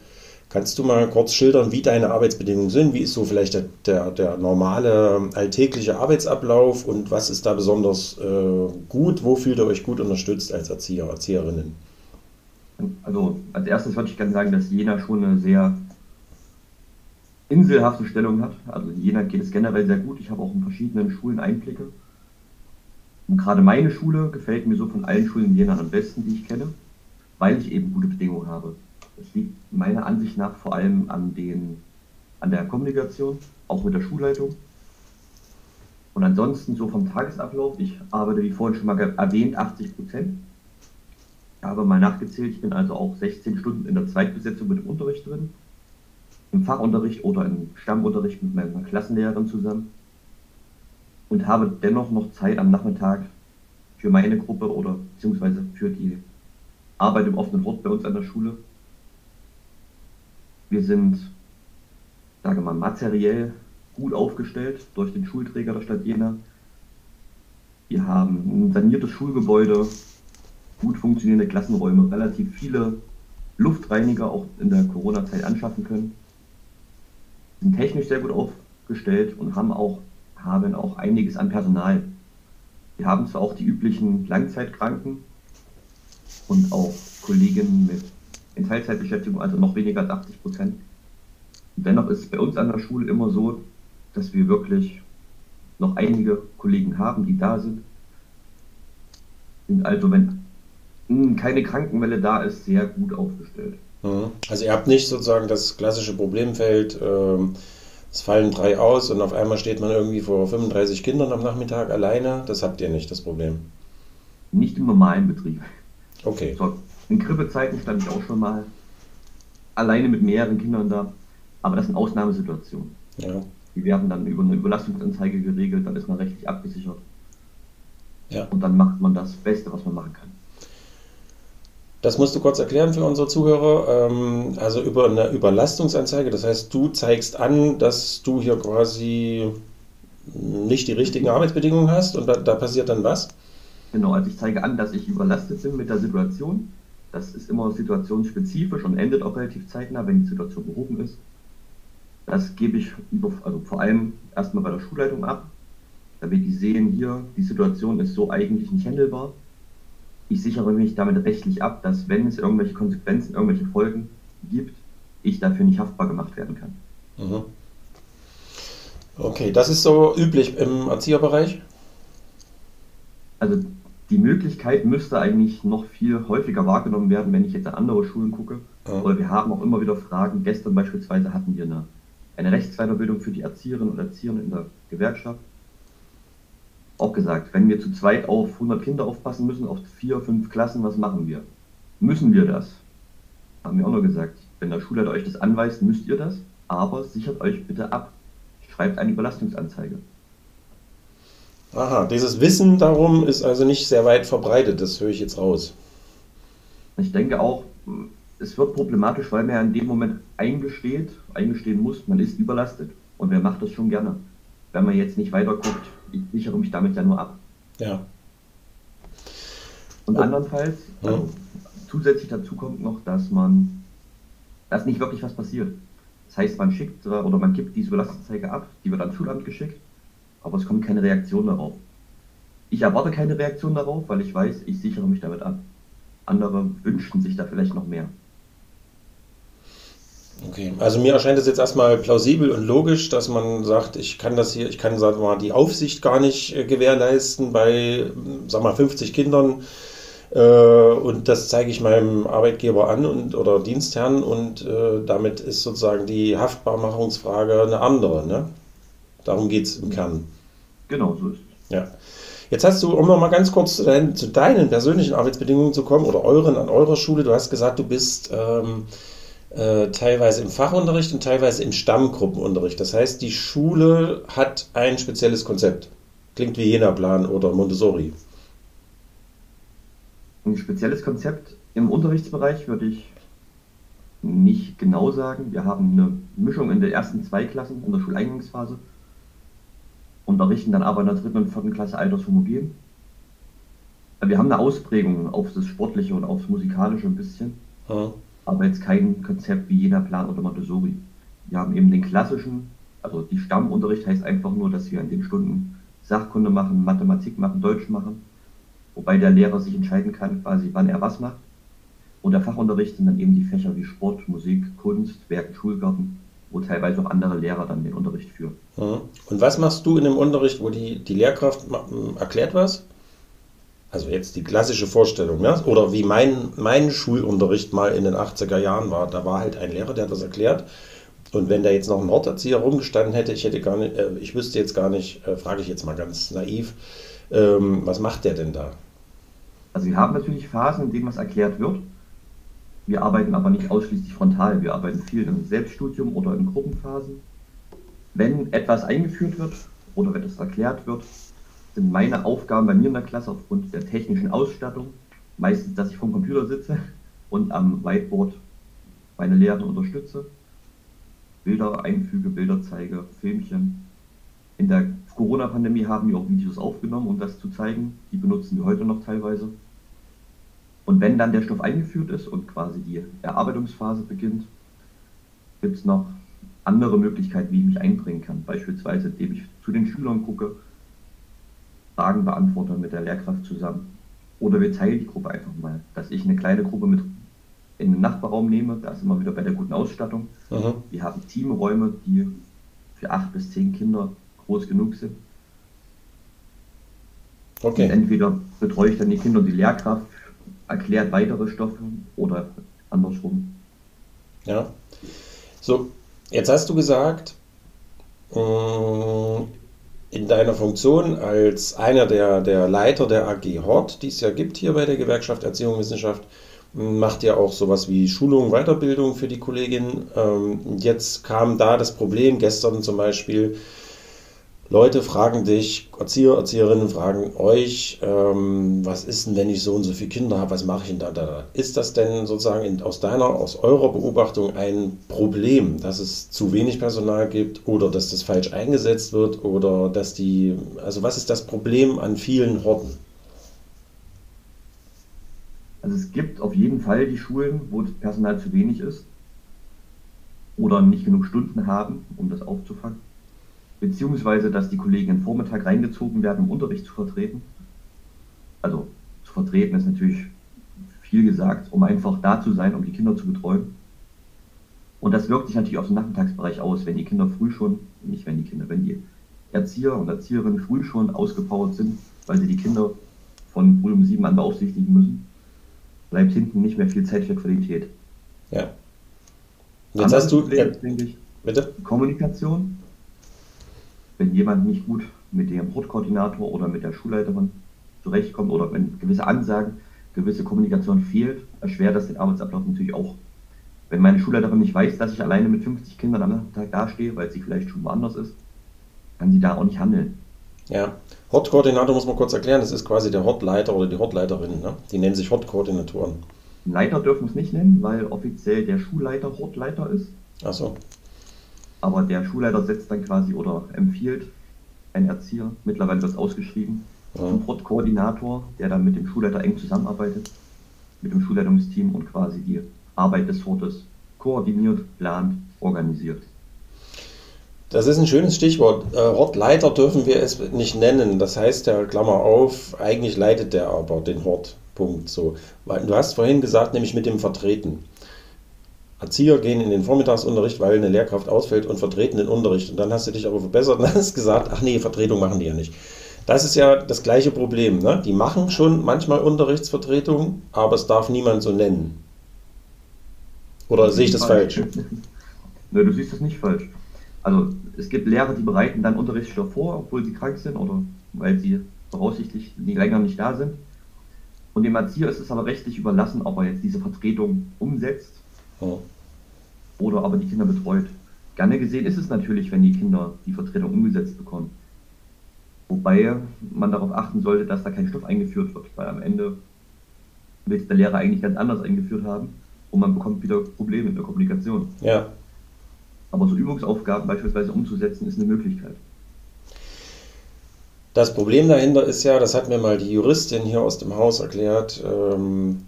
Kannst du mal kurz schildern, wie deine Arbeitsbedingungen sind? Wie ist so vielleicht der, der, der normale alltägliche Arbeitsablauf und was ist da besonders äh, gut? Wo fühlt ihr euch gut unterstützt als Erzieher, Erzieherinnen? Also als erstes würde ich gerne sagen, dass Jena schon eine sehr inselhafte Stellung hat. Also Jena geht es generell sehr gut. Ich habe auch in verschiedenen Schulen Einblicke. Und gerade meine Schule gefällt mir so von allen Schulen in Jena am besten, die ich kenne, weil ich eben gute Bedingungen habe. Das liegt meiner Ansicht nach vor allem an, den, an der Kommunikation, auch mit der Schulleitung. Und ansonsten so vom Tagesablauf, ich arbeite wie vorhin schon mal erwähnt, 80 Prozent. Habe mal nachgezählt, ich bin also auch 16 Stunden in der Zweitbesetzung mit dem Unterricht drin. Im Fachunterricht oder im Stammunterricht mit meiner Klassenlehrerin zusammen. Und habe dennoch noch Zeit am Nachmittag für meine Gruppe oder beziehungsweise für die Arbeit im offenen Hort bei uns an der Schule. Wir sind, sage mal, materiell gut aufgestellt durch den Schulträger der Stadt Jena. Wir haben ein saniertes Schulgebäude, gut funktionierende Klassenräume, relativ viele Luftreiniger auch in der Corona-Zeit anschaffen können. Sind technisch sehr gut aufgestellt und haben auch, haben auch einiges an Personal. Wir haben zwar auch die üblichen Langzeitkranken und auch Kolleginnen mit in Teilzeitbeschäftigung, also noch weniger als 80 Prozent. Dennoch ist es bei uns an der Schule immer so, dass wir wirklich noch einige Kollegen haben, die da sind. Sind also, wenn keine Krankenwelle da ist, sehr gut aufgestellt. Also ihr habt nicht sozusagen das klassische Problemfeld, ähm, es fallen drei aus und auf einmal steht man irgendwie vor 35 Kindern am Nachmittag alleine. Das habt ihr nicht, das Problem. Nicht im normalen Betrieb. Okay. So, in Grippezeiten stand ich auch schon mal alleine mit mehreren Kindern da, aber das sind Ausnahmesituationen. Ja. Die werden dann über eine Überlastungsanzeige geregelt, dann ist man rechtlich abgesichert. Ja. Und dann macht man das Beste, was man machen kann. Das musst du kurz erklären für unsere Zuhörer. Ähm, also über eine Überlastungsanzeige, das heißt, du zeigst an, dass du hier quasi nicht die richtigen Arbeitsbedingungen hast und da, da passiert dann was? Genau, also ich zeige an, dass ich überlastet bin mit der Situation. Das ist immer situationsspezifisch und endet auch relativ zeitnah, wenn die Situation behoben ist. Das gebe ich über, also vor allem erstmal bei der Schulleitung ab, damit die sehen, hier, die Situation ist so eigentlich nicht handelbar. Ich sichere mich damit rechtlich ab, dass wenn es irgendwelche Konsequenzen, irgendwelche Folgen gibt, ich dafür nicht haftbar gemacht werden kann. Mhm. Okay, das ist so üblich im Erzieherbereich? Also die Möglichkeit müsste eigentlich noch viel häufiger wahrgenommen werden, wenn ich jetzt an andere Schulen gucke. Ja. Oder wir haben auch immer wieder Fragen. Gestern beispielsweise hatten wir eine, eine Rechtsweiterbildung für die Erzieherinnen und Erzieher in der Gewerkschaft. Auch gesagt, wenn wir zu zweit auf 100 Kinder aufpassen müssen, auf vier, fünf Klassen, was machen wir? Müssen wir das? Haben wir auch noch gesagt. Wenn der Schulleiter euch das anweist, müsst ihr das, aber sichert euch bitte ab. Schreibt eine Überlastungsanzeige. Aha, dieses Wissen darum ist also nicht sehr weit verbreitet, das höre ich jetzt raus. Ich denke auch, es wird problematisch, weil man ja in dem Moment eingesteht, eingestehen muss, man ist überlastet. Und wer macht das schon gerne? Wenn man jetzt nicht weiter guckt, ich sichere mich damit ja nur ab. Ja. Und andernfalls, also zusätzlich dazu kommt noch, dass man, dass nicht wirklich was passiert. Das heißt, man schickt oder man gibt diese Belastungsanzeige ab, die wird ans Schulamt geschickt aber es kommt keine Reaktion darauf. Ich erwarte keine Reaktion darauf, weil ich weiß, ich sichere mich damit ab. Andere wünschen sich da vielleicht noch mehr. Okay, also mir erscheint es jetzt erstmal plausibel und logisch, dass man sagt, ich kann das hier, ich kann sagen wir mal die Aufsicht gar nicht äh, gewährleisten bei, sag mal, 50 Kindern äh, und das zeige ich meinem Arbeitgeber an und oder Dienstherrn und äh, damit ist sozusagen die Haftbarmachungsfrage eine andere. Ne? Darum geht es im Kern. Genau, so ist es. Ja. Jetzt hast du, um noch mal ganz kurz zu deinen, zu deinen, persönlichen Arbeitsbedingungen zu kommen oder euren an eurer Schule, du hast gesagt, du bist ähm, äh, teilweise im Fachunterricht und teilweise im Stammgruppenunterricht. Das heißt, die Schule hat ein spezielles Konzept. Klingt wie Jena-Plan oder Montessori. Ein spezielles Konzept im Unterrichtsbereich würde ich nicht genau sagen. Wir haben eine Mischung in den ersten zwei Klassen in der Schuleingangsphase unterrichten dann aber in der dritten und vierten Klasse altershomogen. Wir haben eine Ausprägung auf das Sportliche und aufs Musikalische ein bisschen, ja. Aber jetzt kein Konzept wie jener Plan oder Montessori. Wir haben eben den klassischen, also die Stammunterricht heißt einfach nur, dass wir in den Stunden Sachkunde machen, Mathematik machen, Deutsch machen, wobei der Lehrer sich entscheiden kann, quasi wann er was macht. Und der Fachunterricht sind dann eben die Fächer wie Sport, Musik, Kunst, Werken, Schulgarten wo teilweise auch andere Lehrer dann den Unterricht führen. Mhm. Und was machst du in dem Unterricht, wo die, die Lehrkraft erklärt was? Also jetzt die klassische Vorstellung, ne? oder wie mein, mein Schulunterricht mal in den 80er Jahren war. Da war halt ein Lehrer, der hat was erklärt. Und wenn da jetzt noch ein Horterzieher rumgestanden hätte, ich hätte gar nicht, äh, ich wüsste jetzt gar nicht, äh, frage ich jetzt mal ganz naiv, ähm, was macht der denn da? Also wir haben natürlich Phasen, in denen was erklärt wird. Wir arbeiten aber nicht ausschließlich frontal, wir arbeiten viel im Selbststudium oder in Gruppenphasen. Wenn etwas eingeführt wird oder wenn es erklärt wird, sind meine Aufgaben bei mir in der Klasse aufgrund der technischen Ausstattung meistens, dass ich vom Computer sitze und am Whiteboard meine Lehre unterstütze, Bilder einfüge, Bilder zeige, Filmchen. In der Corona-Pandemie haben wir auch Videos aufgenommen, um das zu zeigen. Die benutzen wir heute noch teilweise. Und wenn dann der Stoff eingeführt ist und quasi die Erarbeitungsphase beginnt, gibt es noch andere Möglichkeiten, wie ich mich einbringen kann. Beispielsweise, indem ich zu den Schülern gucke, Fragen beantworte mit der Lehrkraft zusammen. Oder wir teilen die Gruppe einfach mal, dass ich eine kleine Gruppe mit in den Nachbarraum nehme. Da sind wir wieder bei der guten Ausstattung. Aha. Wir haben Teamräume, die für acht bis zehn Kinder groß genug sind. Okay. Und entweder betreue ich dann die Kinder und die Lehrkraft erklärt weitere Stoffe oder andersrum. Ja. So, jetzt hast du gesagt, äh, in deiner Funktion als einer der, der Leiter der AG Hort, die es ja gibt hier bei der Gewerkschaft Erziehung und Wissenschaft, macht ja auch sowas wie Schulung, Weiterbildung für die Kolleginnen. Ähm, jetzt kam da das Problem, gestern zum Beispiel, Leute fragen dich, Erzieher, Erzieherinnen fragen euch, ähm, was ist denn, wenn ich so und so viele Kinder habe, was mache ich denn da, da? Ist das denn sozusagen in, aus deiner, aus eurer Beobachtung ein Problem, dass es zu wenig Personal gibt oder dass das falsch eingesetzt wird oder dass die, also was ist das Problem an vielen Horten? Also es gibt auf jeden Fall die Schulen, wo das Personal zu wenig ist oder nicht genug Stunden haben, um das aufzufangen beziehungsweise dass die Kollegen im Vormittag reingezogen werden, um Unterricht zu vertreten. Also zu vertreten ist natürlich viel gesagt, um einfach da zu sein, um die Kinder zu betreuen. Und das wirkt sich natürlich auf den Nachmittagsbereich aus, wenn die Kinder früh schon, nicht wenn die Kinder, wenn die Erzieher und Erzieherinnen früh schon ausgepowert sind, weil sie die Kinder von früh um sieben an beaufsichtigen müssen, bleibt hinten nicht mehr viel Zeit für Qualität. Ja. Jetzt hast du, Problem ich, bitte? Kommunikation wenn jemand nicht gut mit dem Hortkoordinator oder mit der Schulleiterin zurechtkommt oder wenn gewisse Ansagen, gewisse Kommunikation fehlt, erschwert das den Arbeitsablauf natürlich auch. Wenn meine Schulleiterin nicht weiß, dass ich alleine mit 50 Kindern am Nachmittag dastehe, weil sie vielleicht schon woanders ist, kann sie da auch nicht handeln. Ja, Hortkoordinator muss man kurz erklären, das ist quasi der Hortleiter oder die Hortleiterin, ne? die nennen sich Hortkoordinatoren. Leiter dürfen wir es nicht nennen, weil offiziell der Schulleiter Hortleiter ist. Ach so. Aber der Schulleiter setzt dann quasi oder empfiehlt einen Erzieher, mittlerweile wird es ausgeschrieben, Ja. zum Hortkoordinator, der dann mit dem Schulleiter eng zusammenarbeitet, mit dem Schulleitungsteam und quasi die Arbeit des Hortes koordiniert, plant, organisiert. Das ist ein schönes Stichwort. Äh, Hortleiter dürfen wir es nicht nennen. Das heißt ja, Klammer auf, eigentlich leitet der aber den Hort. Punkt. So. Du hast vorhin gesagt, nämlich mit dem Vertreten. Erzieher gehen in den Vormittagsunterricht, weil eine Lehrkraft ausfällt und vertreten den Unterricht. Und dann hast du dich aber verbessert und *laughs* hast gesagt, ach nee, Vertretung machen die ja nicht. Das ist ja das gleiche Problem. Ne? Die machen schon manchmal Unterrichtsvertretung, aber es darf niemand so nennen. Oder sehe ich das falsch? *laughs* Nö, du siehst das nicht falsch. Also es gibt Lehrer, die bereiten dann Unterrichtsstoff vor, obwohl sie krank sind oder weil sie voraussichtlich länger nicht da sind. Und dem Erzieher ist es aber rechtlich überlassen, ob er jetzt diese Vertretung umsetzt Ja. oder aber die Kinder betreut. Gerne gesehen ist es natürlich, wenn die Kinder die Vertretung umgesetzt bekommen. Wobei man darauf achten sollte, dass da kein Stoff eingeführt wird, weil am Ende will es der Lehrer eigentlich ganz anders eingeführt haben und man bekommt wieder Probleme in der Kommunikation. Ja. Aber so Übungsaufgaben beispielsweise umzusetzen, ist eine Möglichkeit. Das Problem dahinter ist ja, das hat mir mal die Juristin hier aus dem Haus erklärt, ähm,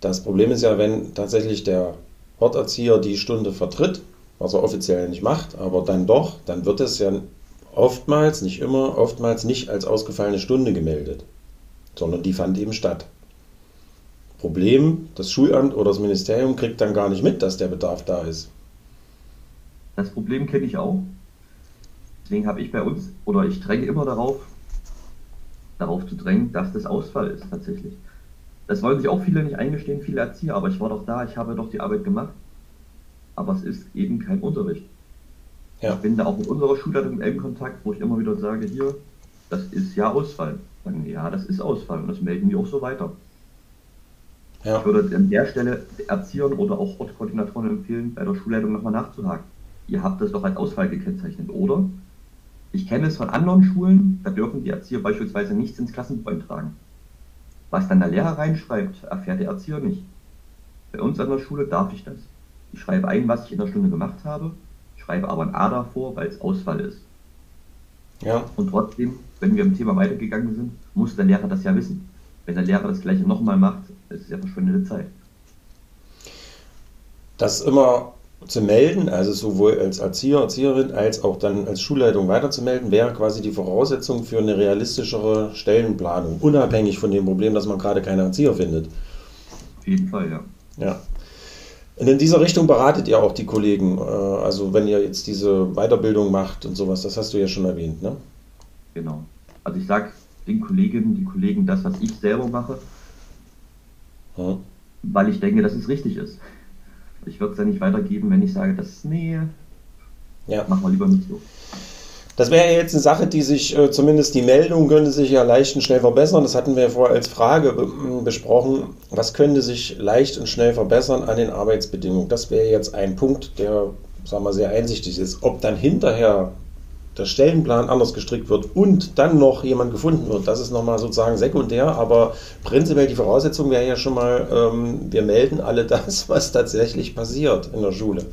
das Problem ist ja, wenn tatsächlich der Horterzieher die Stunde vertritt, was er offiziell nicht macht, aber dann doch, dann wird es ja oftmals, nicht immer, oftmals nicht als ausgefallene Stunde gemeldet, sondern die fand eben statt. Problem, das Schulamt oder das Ministerium kriegt dann gar nicht mit, dass der Bedarf da ist. Das Problem kenne ich auch. Deswegen habe ich bei uns, oder ich dränge immer darauf, darauf zu drängen, dass das Ausfall ist tatsächlich. Das wollen sich auch viele nicht eingestehen, viele Erzieher, aber ich war doch da, ich habe doch die Arbeit gemacht. Aber es ist eben kein Unterricht. Ja. Ich bin da auch mit unserer Schulleitung im engen Kontakt, wo ich immer wieder sage, hier, das ist ja Ausfall. Sagen, die, ja, das ist Ausfall und das melden wir auch so weiter. Ja. Ich würde an der Stelle Erziehern oder auch Ortskoordinatoren empfehlen, bei der Schulleitung nochmal nachzuhaken. Ihr habt das doch als Ausfall gekennzeichnet, oder? Ich kenne es von anderen Schulen, da dürfen die Erzieher beispielsweise nichts ins Klassenbuch eintragen. Was dann der Lehrer reinschreibt, erfährt der Erzieher nicht. Bei uns an der Schule darf ich das. Ich schreibe ein, was ich in der Stunde gemacht habe, schreibe aber ein A davor, weil es Ausfall ist. Ja. Und trotzdem, wenn wir im Thema weitergegangen sind, muss der Lehrer das ja wissen. Wenn der Lehrer das gleiche nochmal macht, ist es ja verschwendete Zeit. das immer zu melden, also sowohl als Erzieher, Erzieherin, als auch dann als Schulleitung weiterzumelden, wäre quasi die Voraussetzung für eine realistischere Stellenplanung, unabhängig von dem Problem, dass man gerade keine Erzieher findet. Auf jeden Fall, ja. Ja. Und in dieser Richtung beratet ihr auch die Kollegen, äh, also wenn ihr jetzt diese Weiterbildung macht und sowas, das hast du ja schon erwähnt, ne? Genau. Also ich sage den Kolleginnen, die Kollegen das, was ich selber mache, Ja. weil ich denke, dass es richtig ist. Ich würde es ja nicht weitergeben, wenn ich sage, das nee, Ja. machen wir lieber nicht so. Das wäre jetzt eine Sache, die sich, äh, zumindest die Meldung könnte sich ja leicht und schnell verbessern. Das hatten wir ja vorher als Frage be- m, besprochen. Was könnte sich leicht und schnell verbessern an den Arbeitsbedingungen? Das wäre jetzt ein Punkt, der, sagen wir, sehr einsichtig ist. Ob dann hinterher der Stellenplan anders gestrickt wird und dann noch jemand gefunden wird, das ist nochmal sozusagen sekundär, aber prinzipiell die Voraussetzung wäre ja schon mal, ähm, wir melden alle das, *laughs* was tatsächlich passiert in der Schule.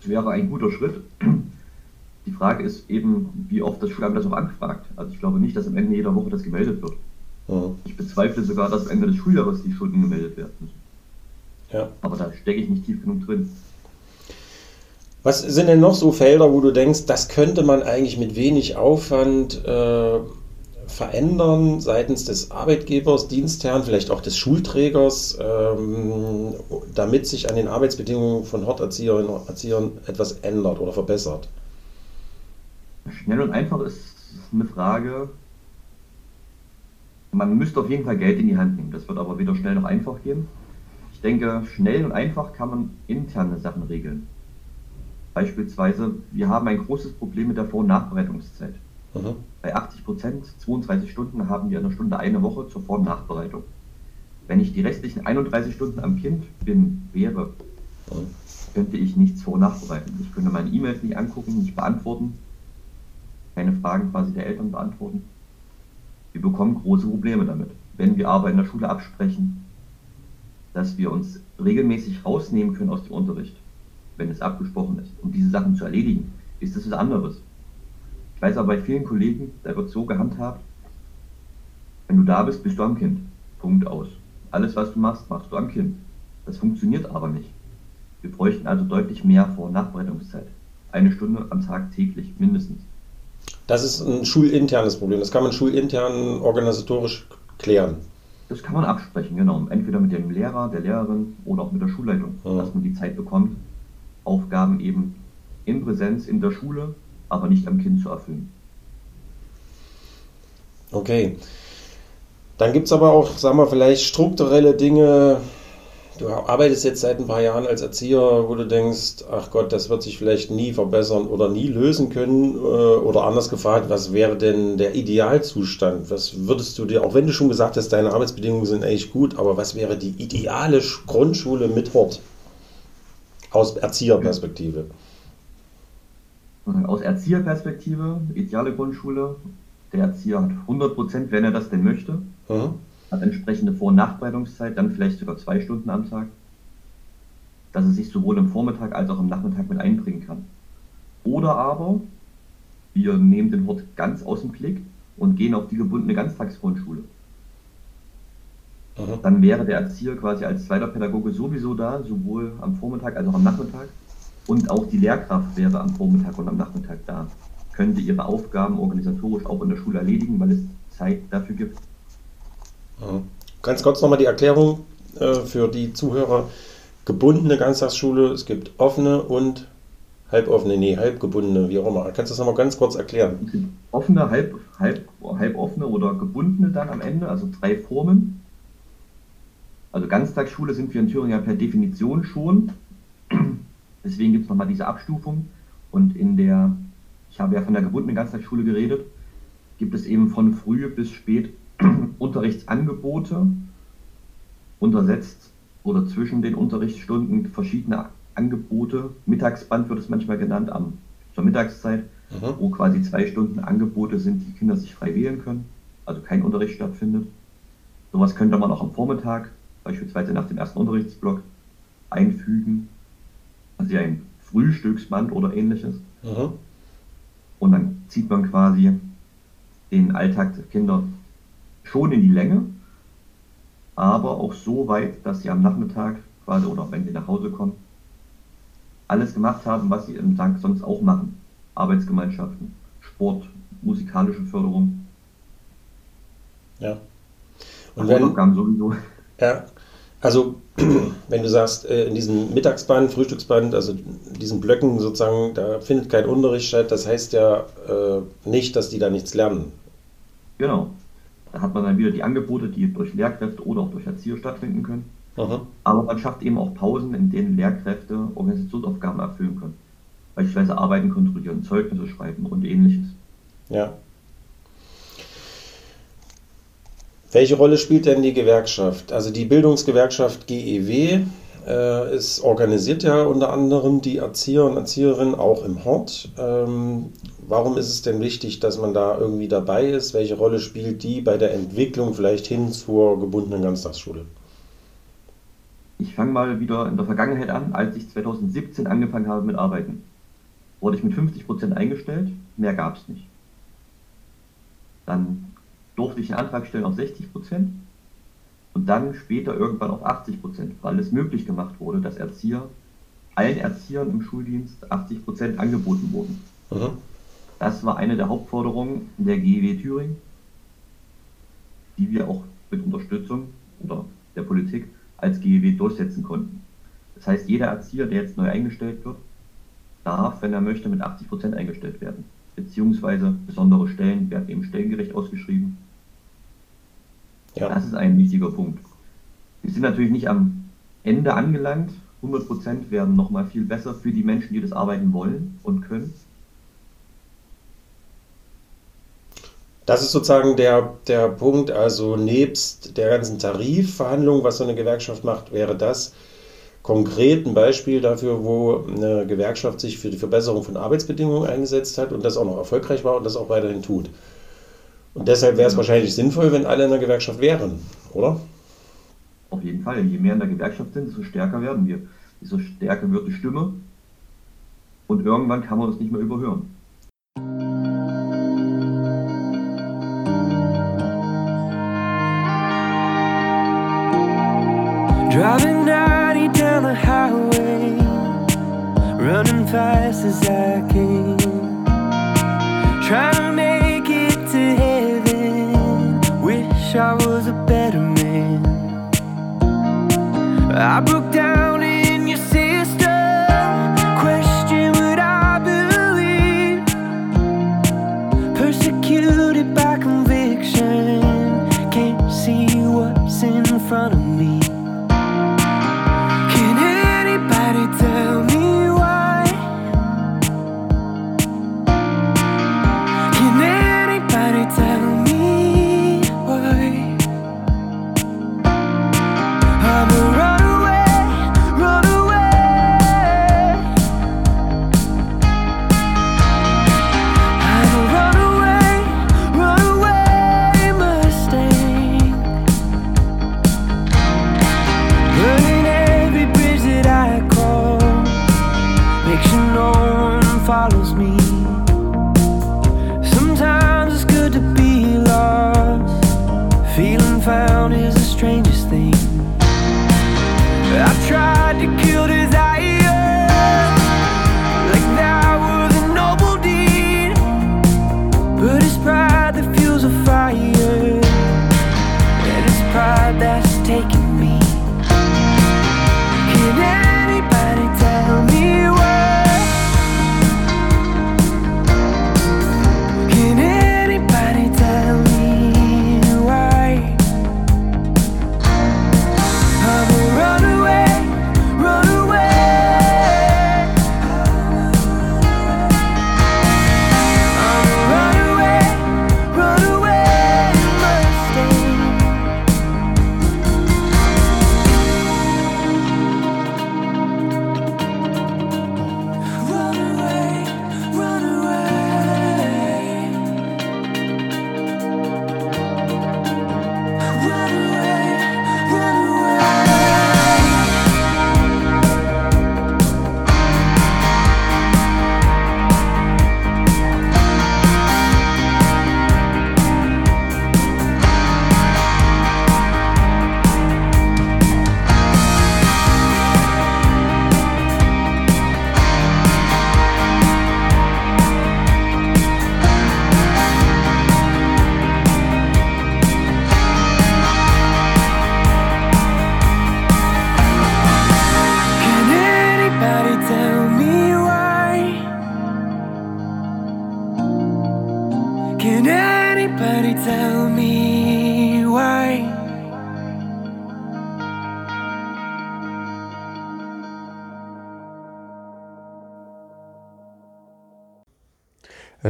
Das wäre ein guter Schritt. Die Frage ist eben, wie oft das Schulamt das auch anfragt. Also ich glaube nicht, dass am Ende jeder Woche das gemeldet wird. Mhm. Ich bezweifle sogar, dass am Ende des Schuljahres die Schulden gemeldet werden müssen. Ja. Aber da stecke ich nicht tief genug drin. Was sind denn noch so Felder, wo du denkst, das könnte man eigentlich mit wenig Aufwand äh, verändern seitens des Arbeitgebers, Dienstherrn, vielleicht auch des Schulträgers, ähm, damit sich an den Arbeitsbedingungen von Horterzieherinnen und Erziehern etwas ändert oder verbessert? Schnell und einfach ist eine Frage. Man müsste auf jeden Fall Geld in die Hand nehmen. Das wird aber weder schnell noch einfach gehen. Ich denke, schnell und einfach kann man interne Sachen regeln. Beispielsweise, wir haben ein großes Problem mit der Vor- und Nachbereitungszeit. Mhm. Bei 80 Prozent, 32 Stunden, haben wir in der Stunde eine Woche zur Vor- und Nachbereitung. Wenn ich die restlichen 31 Stunden am Kind bin, wäre, könnte ich nichts vor- und nachbereiten. Ich könnte meine E-Mails nicht angucken, nicht beantworten, keine Fragen quasi der Eltern beantworten. Wir bekommen große Probleme damit. Wenn wir aber in der Schule absprechen, dass wir uns regelmäßig rausnehmen können aus dem Unterricht, wenn es abgesprochen ist, um diese Sachen zu erledigen, ist das was anderes. Ich weiß aber bei vielen Kollegen, da wird so gehandhabt, wenn du da bist, bist du am Kind. Punkt aus. Alles, was du machst, machst du am Kind. Das funktioniert aber nicht. Wir bräuchten also deutlich mehr Vor- und Nachbereitungszeit. Eine Stunde am Tag täglich, mindestens. Das ist ein schulinternes Problem. Das kann man schulintern organisatorisch klären. Das kann man absprechen, genau. Entweder mit dem Lehrer, der Lehrerin oder auch mit der Schulleitung, Mhm. dass man die Zeit bekommt, Aufgaben eben in Präsenz in der Schule, aber nicht am Kind zu erfüllen. Okay. Dann gibt es aber auch, sagen wir, vielleicht strukturelle Dinge. Du arbeitest jetzt seit ein paar Jahren als Erzieher, wo du denkst, ach Gott, das wird sich vielleicht nie verbessern oder nie lösen können. äh, Oder anders gefragt, was wäre denn der Idealzustand? Was würdest du dir, auch wenn du schon gesagt hast, deine Arbeitsbedingungen sind echt gut, aber was wäre die ideale Sch- Grundschule mit Hort? Aus Erzieherperspektive. Aus Erzieherperspektive, ideale Grundschule, der Erzieher hat 100 Prozent, wenn er das denn möchte, Mhm. hat entsprechende Vor- und Nachbereitungszeit, dann vielleicht sogar zwei Stunden am Tag, dass er sich sowohl im Vormittag als auch im Nachmittag mit einbringen kann. Oder aber wir nehmen den Hort ganz aus dem Blick und gehen auf die gebundene Ganztagsgrundschule. Mhm. Dann wäre der Erzieher quasi als zweiter Pädagoge sowieso da, sowohl am Vormittag als auch am Nachmittag. Und auch die Lehrkraft wäre am Vormittag und am Nachmittag da. Könnte ihre Aufgaben organisatorisch auch in der Schule erledigen, weil es Zeit dafür gibt. Mhm. Ganz kurz nochmal die Erklärung äh, für die Zuhörer. Gebundene Ganztagsschule, es gibt offene und halboffene, nee, halbgebundene, wie auch immer. Kannst du das nochmal ganz kurz erklären? Es gibt offene, halb, halb, halboffene oder gebundene dann am Ende, also drei Formen. Also Ganztagsschule sind wir in Thüringen ja per Definition schon. *clears throat* Deswegen gibt es nochmal diese Abstufung. Und in der, ich habe ja von der gebundenen Ganztagsschule geredet, gibt es eben von früh bis spät *clears throat* Unterrichtsangebote, untersetzt oder zwischen den Unterrichtsstunden verschiedene Angebote. Mittagsband wird es manchmal genannt, am, zur Mittagszeit, Mhm. wo quasi zwei Stunden Angebote sind, die Kinder sich frei wählen können, also kein Unterricht stattfindet. Sowas könnte man auch am Vormittag, beispielsweise nach dem ersten Unterrichtsblock, einfügen. Also ja ein Frühstücksband oder ähnliches. Mhm. Und dann zieht man quasi den Alltag der Kinder schon in die Länge, aber auch so weit, dass sie am Nachmittag quasi oder wenn sie nach Hause kommen, alles gemacht haben, was sie im Tag sonst auch machen. Arbeitsgemeinschaften, Sport, musikalische Förderung, Ja. Und wenn, Hausaufgaben sowieso. ja, also *clears throat* wenn du sagst, äh, in diesem Mittagsband, Frühstücksband, also in diesen Blöcken sozusagen, da findet kein Unterricht statt, das heißt ja äh, nicht, dass die da nichts lernen. Genau. Da hat man dann wieder die Angebote, die durch Lehrkräfte oder auch durch Erzieher stattfinden können. Mhm. Aber man schafft eben auch Pausen, in denen Lehrkräfte Organisationsaufgaben erfüllen können. Beispielsweise Arbeiten kontrollieren, Zeugnisse schreiben und ähnliches. Ja. Welche Rolle spielt denn die Gewerkschaft? Also die Bildungsgewerkschaft GEW äh, es organisiert ja unter anderem die Erzieher und Erzieherinnen auch im Hort. Ähm, warum ist es denn wichtig, dass man da irgendwie dabei ist? Welche Rolle spielt die bei der Entwicklung vielleicht hin zur gebundenen Ganztagsschule? Ich fange mal wieder in der Vergangenheit an. Als ich 2017 angefangen habe mit Arbeiten, wurde ich mit 50% eingestellt. Mehr gab es nicht. Dann durfte ich einen Antrag stellen auf 60% und dann später irgendwann auf 80%, weil es möglich gemacht wurde, dass Erzieher, allen Erziehern im Schuldienst 80% angeboten wurden. Mhm. Das war eine der Hauptforderungen der GEW Thüringen, die wir auch mit Unterstützung oder der Politik als GEW durchsetzen konnten. Das heißt, jeder Erzieher, der jetzt neu eingestellt wird, darf, wenn er möchte, mit 80 Prozent eingestellt werden. Beziehungsweise besondere Stellen werden eben stellengerecht ausgeschrieben. Ja. Das ist ein wichtiger Punkt. Wir sind natürlich nicht am Ende angelangt. 100 Prozent werden nochmal viel besser für die Menschen, die das arbeiten wollen und können. Das ist sozusagen der, der Punkt, also nebst der ganzen Tarifverhandlung, was so eine Gewerkschaft macht, wäre das konkret ein Beispiel dafür, wo eine Gewerkschaft sich für die Verbesserung von Arbeitsbedingungen eingesetzt hat und das auch noch erfolgreich war und das auch weiterhin tut. Und deshalb wäre es wahrscheinlich sinnvoll, wenn alle in der Gewerkschaft wären, oder? Auf jeden Fall. Je mehr in der Gewerkschaft sind, desto stärker werden wir. Desto stärker wird die Stimme. Und irgendwann kann man uns nicht mehr überhören. Driving 90 down the highway, running fast as I can.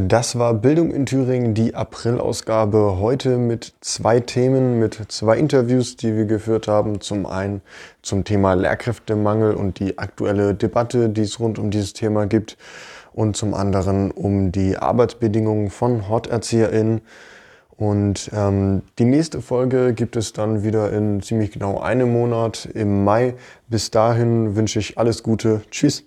Das war Bildung in Thüringen, die Aprilausgabe. Heute mit zwei Themen, mit zwei Interviews, die wir geführt haben. Zum einen zum Thema Lehrkräftemangel und die aktuelle Debatte, die es rund um dieses Thema gibt. Und zum anderen um die Arbeitsbedingungen von HorterzieherInnen. Und ähm, die nächste Folge gibt es dann wieder in ziemlich genau einem Monat im Mai. Bis dahin wünsche ich alles Gute. Tschüss.